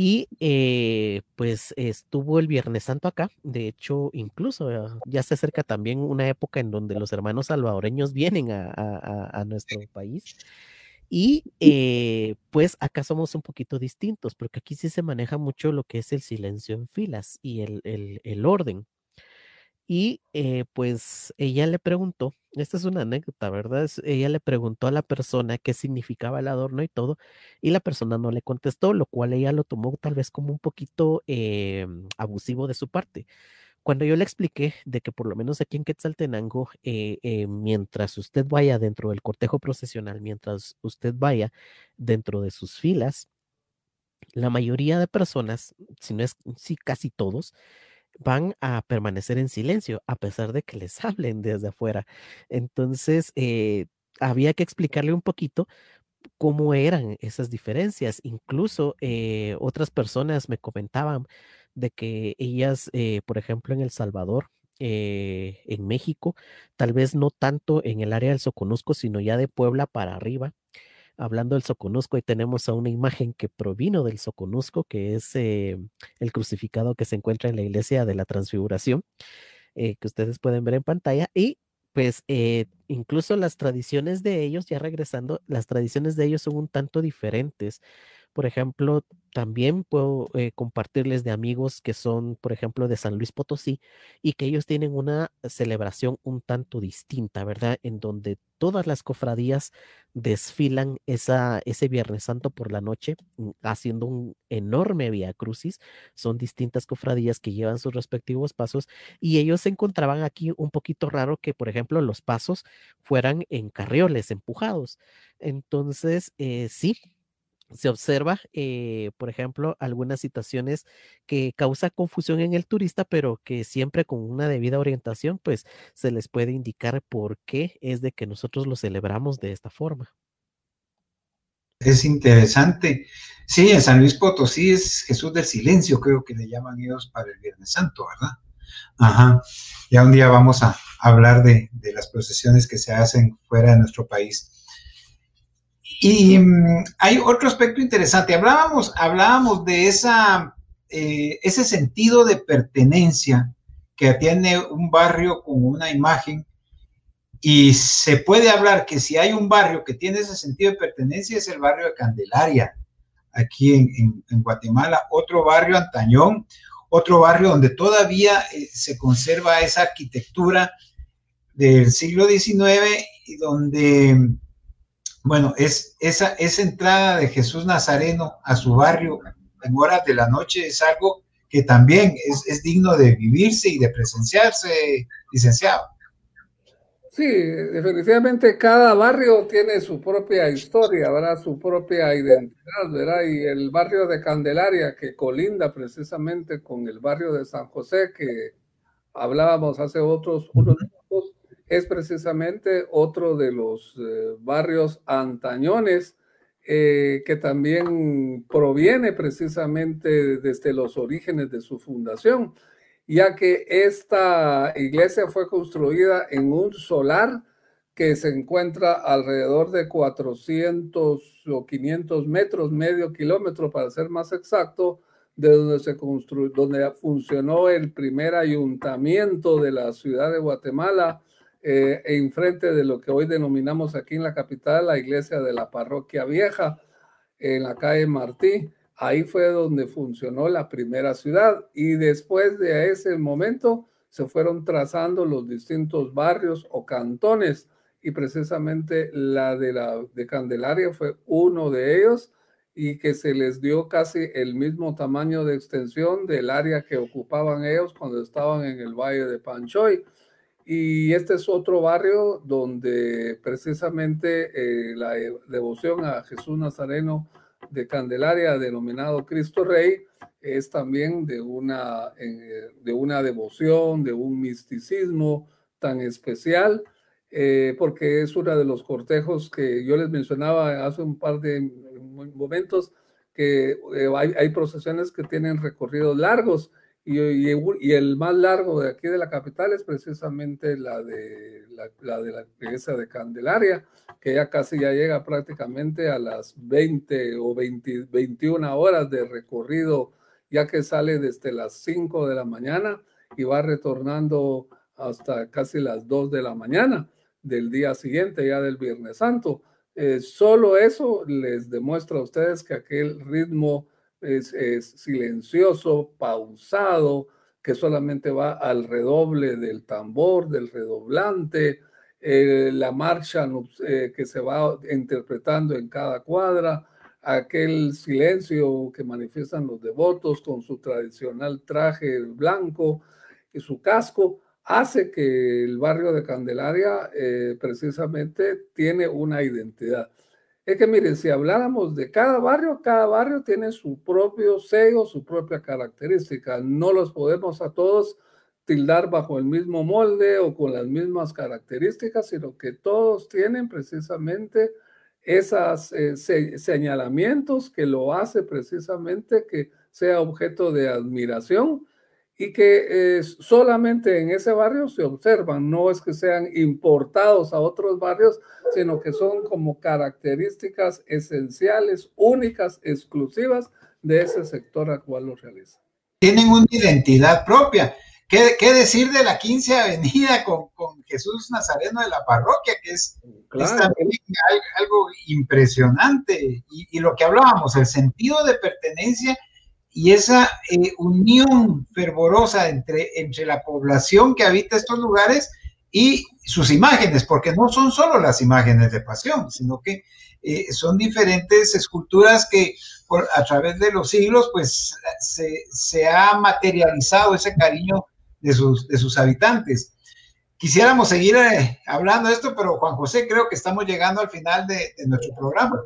S4: Y eh, pues estuvo el Viernes Santo acá. De hecho, incluso ya se acerca también una época en donde los hermanos salvadoreños vienen a, nuestro país. Y eh, pues acá somos un poquito distintos, porque aquí sí se maneja mucho lo que es el silencio en filas y el, el orden. Y eh, pues ella le preguntó, esta es una anécdota, ¿verdad? ella le preguntó a la persona qué significaba el adorno y todo, y la persona no le contestó, lo cual ella lo tomó tal vez como un poquito eh, abusivo de su parte. Cuando yo le expliqué de que por lo menos aquí en Quetzaltenango, eh, mientras usted vaya dentro del cortejo procesional, mientras usted vaya dentro de sus filas, la mayoría de personas, si no es, sí, casi todos, van a permanecer en silencio a pesar de que les hablen desde afuera. Entonces, eh, había que explicarle un poquito cómo eran esas diferencias. Incluso eh, otras personas me comentaban de que ellas, eh, por ejemplo, en El Salvador, en México, tal vez no tanto en el área del Soconusco, sino ya de Puebla para arriba, hablando del Soconusco, y tenemos a una imagen que provino del Soconusco, que es eh, el crucificado que se encuentra en la iglesia de la Transfiguración, eh, que ustedes pueden ver en pantalla. Y pues eh, incluso las tradiciones de ellos, ya regresando, las tradiciones de ellos son un tanto diferentes. Por ejemplo, también puedo eh, compartirles de amigos que son, por ejemplo, de San Luis Potosí y que ellos tienen una celebración un tanto distinta, ¿verdad? En donde todas las cofradías desfilan esa, ese Viernes Santo por la noche, mm, haciendo un enorme vía crucis. Son distintas cofradías que llevan sus respectivos pasos y ellos se encontraban aquí un poquito raro que, por ejemplo, los pasos fueran en carrioles empujados. Entonces, eh, sí, se observa, eh, por ejemplo, algunas situaciones que causa confusión en el turista, pero que siempre con una debida orientación, pues se les puede indicar por qué es de que nosotros lo celebramos de esta forma.
S2: Es interesante. Sí, en San Luis Potosí es Jesús del Silencio, creo que le llaman ellos para el Viernes Santo, ¿verdad? Ajá. Ya un día vamos a hablar de, de las procesiones que se hacen fuera de nuestro país. Y mm, hay otro aspecto interesante. Hablábamos, hablábamos de esa, eh, ese sentido de pertenencia que tiene un barrio con una imagen. Y se puede hablar que si hay un barrio que tiene ese sentido de pertenencia es el barrio de Candelaria, aquí en, Guatemala. Otro barrio, Antañón, otro barrio donde todavía eh, se conserva esa arquitectura del siglo XIX y donde bueno, es esa, esa entrada de Jesús Nazareno a su barrio en horas de la noche es algo que también es, digno de vivirse y de presenciarse, licenciado.
S3: Sí, definitivamente cada barrio tiene su propia historia, ¿verdad? Su propia identidad, ¿verdad? Y el barrio de Candelaria, que colinda precisamente con el barrio de San José, que hablábamos hace otros unos es precisamente otro de los eh, barrios antañones eh, que también proviene precisamente desde los orígenes de su fundación ya que esta iglesia fue construida en un solar que se encuentra alrededor de 400 o 500 metros, medio kilómetro para ser más exacto, de donde se construyó, donde funcionó el primer ayuntamiento de la ciudad de Guatemala, eh, enfrente de lo que hoy denominamos aquí en la capital la iglesia de la parroquia vieja, en la calle Martí. Ahí fue donde funcionó la primera ciudad y después de ese momento se fueron trazando los distintos barrios o cantones y precisamente la de la de Candelaria fue uno de ellos y que se les dio casi el mismo tamaño de extensión del área que ocupaban ellos cuando estaban en el valle de Panchoy. Y este es otro barrio donde precisamente eh, la devoción a Jesús Nazareno de Candelaria, denominado Cristo Rey, es también de una, eh, de una devoción, de un misticismo tan especial, eh, porque es uno de los cortejos que yo les mencionaba hace un par de momentos, que hay, hay, procesiones que tienen recorridos largos y, el más largo de aquí de la capital es precisamente la de la, de la iglesia de Candelaria, que ya casi ya llega prácticamente a las 20 o 21 horas de recorrido, ya que sale desde las 5 de la mañana y va retornando hasta casi las 2 de la mañana del día siguiente, ya del Viernes Santo. Eh, solo eso les demuestra a ustedes que aquel ritmo es, silencioso, pausado, que solamente va al redoble del tambor, del redoblante, eh, la marcha que se va interpretando en cada cuadra, aquel silencio que manifiestan los devotos con su tradicional traje blanco y su casco, hace que el barrio de Candelaria eh, precisamente tiene una identidad. Es que miren, si habláramos de cada barrio, cada barrio tiene su propio sello, su propia característica. No los podemos a todos tildar bajo el mismo molde o con las mismas características, sino que todos tienen precisamente esos eh, señalamientos que lo hace precisamente que sea objeto de admiración y que eh, solamente en ese barrio se observan, no es que sean importados a otros barrios, sino que son como características esenciales, únicas, exclusivas de ese sector al cual lo realiza.
S2: Tienen una identidad propia. ¿Qué, qué decir de la 15 Avenida con, con, Jesús Nazareno de la parroquia, que es, también algo impresionante? Y, y lo que hablábamos, el sentido de pertenencia y esa eh, unión fervorosa entre, entre la población que habita estos lugares y sus imágenes, porque no son solo las imágenes de pasión, sino que eh, son diferentes esculturas que por, a través de los siglos pues se, se, ha materializado ese cariño de sus, de sus habitantes. Quisiéramos seguir eh, hablando de esto, pero Juan José, creo que estamos llegando al final de, de nuestro programa.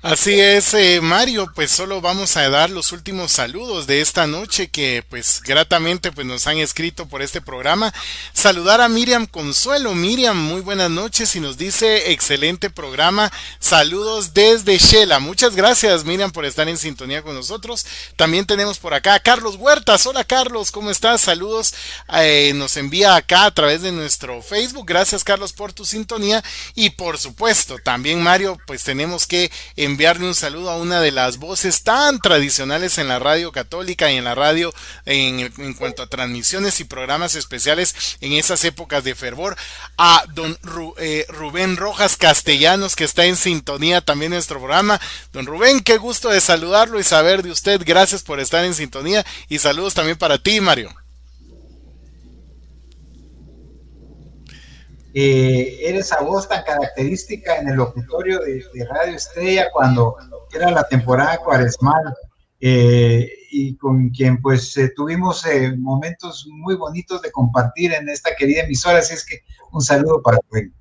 S1: Así es, eh, Mario, pues solo vamos a dar los últimos saludos de esta noche que pues gratamente pues nos han escrito por este programa. Saludar a Miriam Consuelo. Miriam, muy buenas noches y nos dice excelente programa. Saludos desde Shela. Muchas gracias Miriam por estar en sintonía con nosotros. También tenemos por acá a Carlos Huertas. Hola Carlos, ¿cómo estás? Saludos. Eh, nos envía acá a través de nuestro Facebook. Gracias Carlos por tu sintonía y por supuesto también Mario pues tenemos que enviarle un saludo a una de las voces tan tradicionales en la radio católica y en la radio en, cuanto a transmisiones y programas especiales en esas épocas de fervor, a don eh, Rubén Rojas Castellanos, que está en sintonía también en nuestro programa. Don Rubén, qué gusto de saludarlo y saber de usted. Gracias por estar en sintonía y saludos también para ti, Mario.
S2: Eh, era esa voz tan característica en el locutorio de, Radio Estrella cuando era la temporada cuaresmal. Eh, y con quien pues eh, tuvimos eh, momentos muy bonitos de compartir en esta querida emisora, así es que un saludo para él.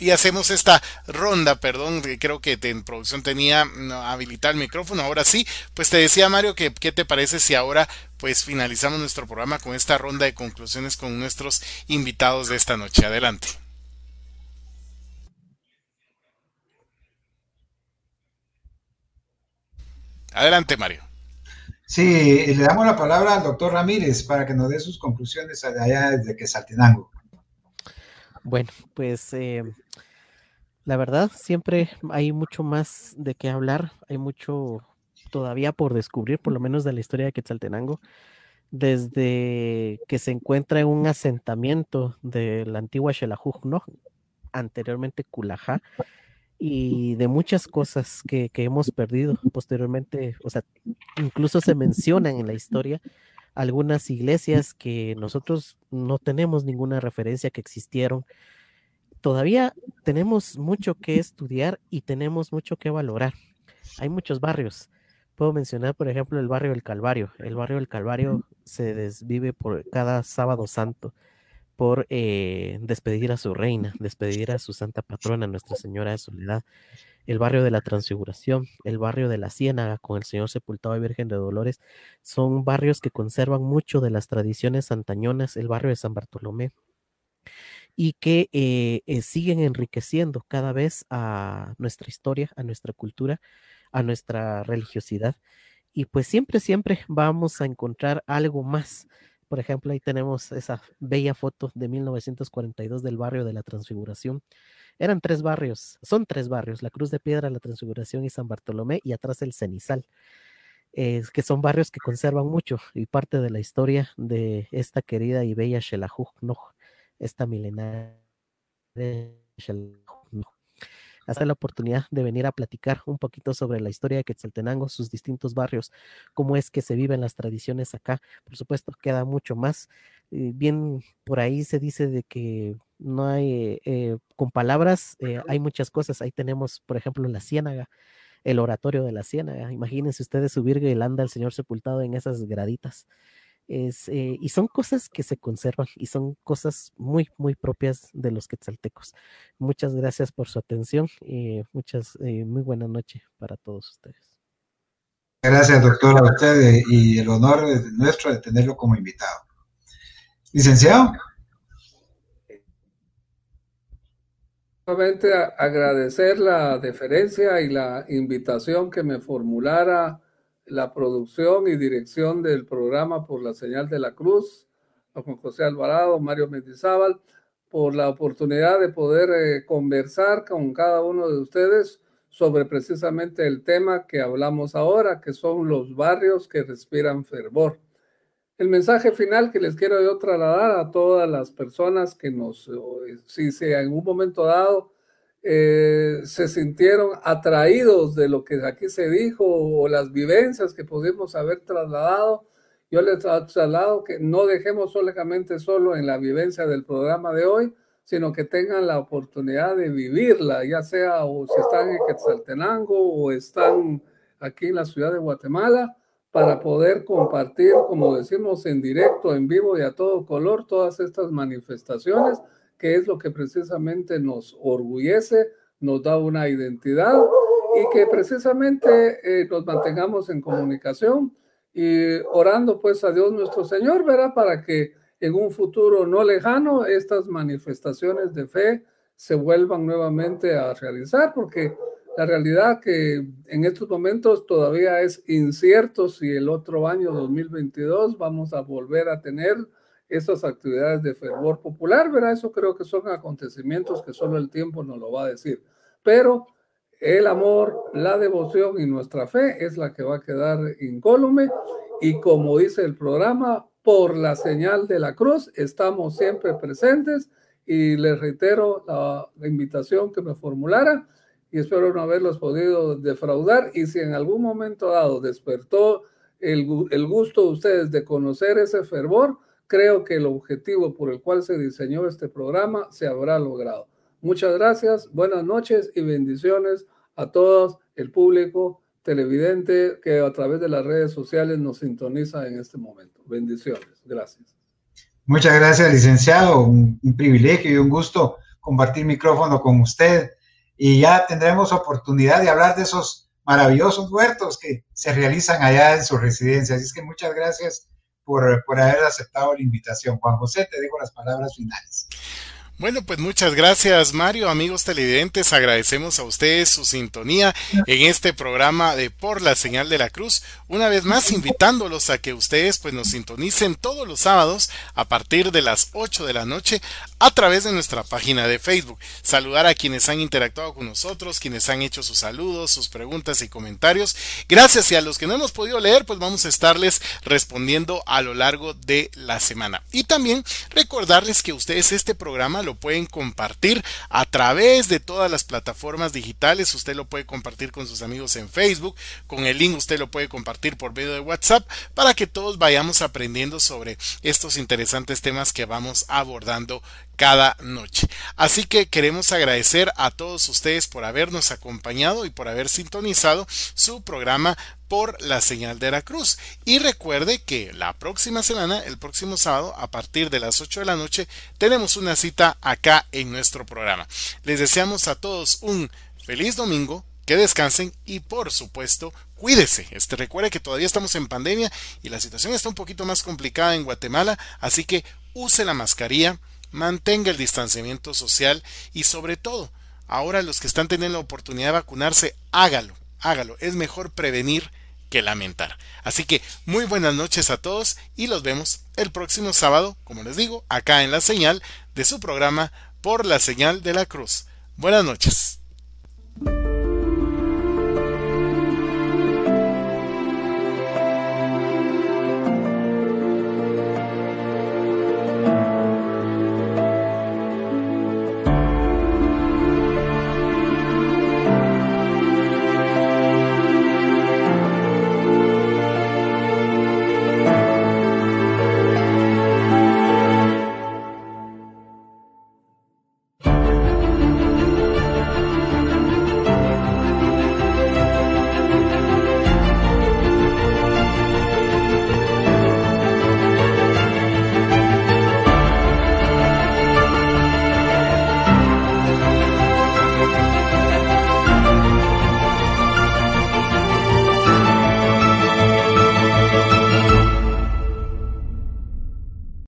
S1: Y hacemos esta ronda, perdón, creo que en producción tenía habilitar el micrófono, ahora sí, pues te decía Mario que qué te parece si ahora pues finalizamos nuestro programa con esta ronda de conclusiones con nuestros invitados de esta noche. Adelante. Adelante, Mario.
S2: Sí, le damos la palabra al doctor Ramírez para que nos dé sus conclusiones allá desde que Saltenango.
S4: Bueno, pues eh, la verdad siempre hay mucho más de qué hablar, hay mucho todavía por descubrir, por lo menos de la historia de Quetzaltenango, desde que se encuentra en un asentamiento de la antigua Xelajuj, ¿no? anteriormente Culajá, y de muchas cosas que, que hemos perdido posteriormente, o sea, incluso se mencionan en la historia algunas iglesias que nosotros no tenemos ninguna referencia que existieron. Todavía tenemos mucho que estudiar y tenemos mucho que valorar. Hay muchos barrios. Puedo mencionar, por ejemplo, el barrio del Calvario. El barrio del Calvario se desvive por cada sábado santo por eh, despedir a su reina, despedir a su santa patrona, Nuestra Señora de Soledad el barrio de la Transfiguración, el barrio de la Ciénaga con el Señor Sepultado y Virgen de Dolores, son barrios que conservan mucho de las tradiciones santañonas, el barrio de San Bartolomé, y que eh, eh, siguen enriqueciendo cada vez a nuestra historia, a nuestra cultura, a nuestra religiosidad. Y pues siempre, siempre vamos a encontrar algo más. Por ejemplo, ahí tenemos esa bella foto de 1942 del barrio de la Transfiguración, eran tres barrios, son tres barrios, la Cruz de Piedra, la Transfiguración y San Bartolomé, y atrás el Cenizal, que son barrios que conservan mucho y parte de la historia de esta querida y bella Shelajuj esta milenaria hasta la oportunidad de venir a platicar un poquito sobre la historia de Quetzaltenango, sus distintos barrios, cómo es que se viven las tradiciones acá. Por supuesto, queda mucho más. Eh, bien, por ahí se dice de que no hay, eh, con palabras, eh, hay muchas cosas. Ahí tenemos, por ejemplo, la ciénaga, el oratorio de la ciénaga. Imagínense ustedes subir y anda el Señor sepultado en esas graditas. Es, eh, y son cosas que se conservan y son cosas muy, muy propias de los quetzaltecos. Muchas gracias por su atención y muchas, muy buena noche para todos ustedes.
S2: Gracias, doctor, a usted y el honor nuestro de tenerlo como invitado. Licenciado.
S3: agradecer la deferencia y la invitación que me formulara la producción y dirección del programa por la señal de la cruz, a Juan José Alvarado, Mario Mendizábal, por la oportunidad de poder eh, conversar con cada uno de ustedes sobre precisamente el tema que hablamos ahora, que son los barrios que respiran fervor. El mensaje final que les quiero yo trasladar a todas las personas que nos, eh, si, si en un momento dado eh, se sintieron atraídos de lo que aquí se dijo o las vivencias que pudimos haber trasladado, yo les traslado que no dejemos solamente solo en la vivencia del programa de hoy, sino que tengan la oportunidad de vivirla, ya sea o si están en Quetzaltenango o están aquí en la ciudad de Guatemala, para poder compartir, como decimos, en directo, en vivo y a todo color todas estas manifestaciones, que es lo que precisamente nos orgullece, nos da una identidad y que precisamente eh, nos mantengamos en comunicación y orando pues a Dios nuestro Señor, verá, para que en un futuro no lejano estas manifestaciones de fe se vuelvan nuevamente a realizar, porque la realidad que en estos momentos todavía es incierto si el otro año 2022 vamos a volver a tener esas actividades de fervor popular, ¿verdad? Eso creo que son acontecimientos que solo el tiempo nos lo va a decir. Pero el amor, la devoción y nuestra fe es la que va a quedar incólume y como dice el programa, por la señal de la cruz estamos siempre presentes y les reitero la, invitación que me formulara y espero no haberlos podido defraudar y si en algún momento dado despertó el, el gusto de ustedes de conocer ese fervor, creo que el objetivo por el cual se diseñó este programa se habrá logrado. Muchas gracias, buenas noches y bendiciones a todos el público televidente que a través de las redes sociales nos sintoniza en este momento. Bendiciones. Gracias.
S2: Muchas gracias, licenciado. Un, privilegio y un gusto compartir micrófono con usted. Y ya tendremos oportunidad de hablar de esos maravillosos huertos que se realizan allá en su residencia. Así es que muchas gracias por, por haber aceptado la invitación. Juan José, te dejo las palabras finales.
S1: Bueno, pues muchas gracias Mario, amigos televidentes, agradecemos a ustedes su sintonía en este programa de Por la Señal de la Cruz, una vez más invitándolos a que ustedes pues nos sintonicen todos los sábados a partir de las 8 de la noche a través de nuestra página de Facebook. Saludar a quienes han interactuado con nosotros, quienes han hecho sus saludos, sus preguntas y comentarios. Gracias y a los que no hemos podido leer, pues vamos a estarles respondiendo a lo largo de la semana. Y también recordarles que ustedes este programa lo pueden compartir a través de todas las plataformas digitales. Usted lo puede compartir con sus amigos en Facebook. Con el link usted lo puede compartir por medio de WhatsApp para que todos vayamos aprendiendo sobre estos interesantes temas que vamos abordando cada noche. Así que queremos agradecer a todos ustedes por habernos acompañado y por haber sintonizado su programa por la señal de la cruz. Y recuerde que la próxima semana, el próximo sábado, a partir de las 8 de la noche, tenemos una cita acá en nuestro programa. Les deseamos a todos un feliz domingo, que descansen y por supuesto cuídese. Este recuerde que todavía estamos en pandemia y la situación está un poquito más complicada en Guatemala, así que use la mascarilla, mantenga el distanciamiento social y sobre todo, ahora los que están teniendo la oportunidad de vacunarse, hágalo, hágalo. Es mejor prevenir que lamentar. Así que muy buenas noches a todos y los vemos el próximo sábado, como les digo, acá en la señal de su programa por la señal de la cruz. Buenas noches.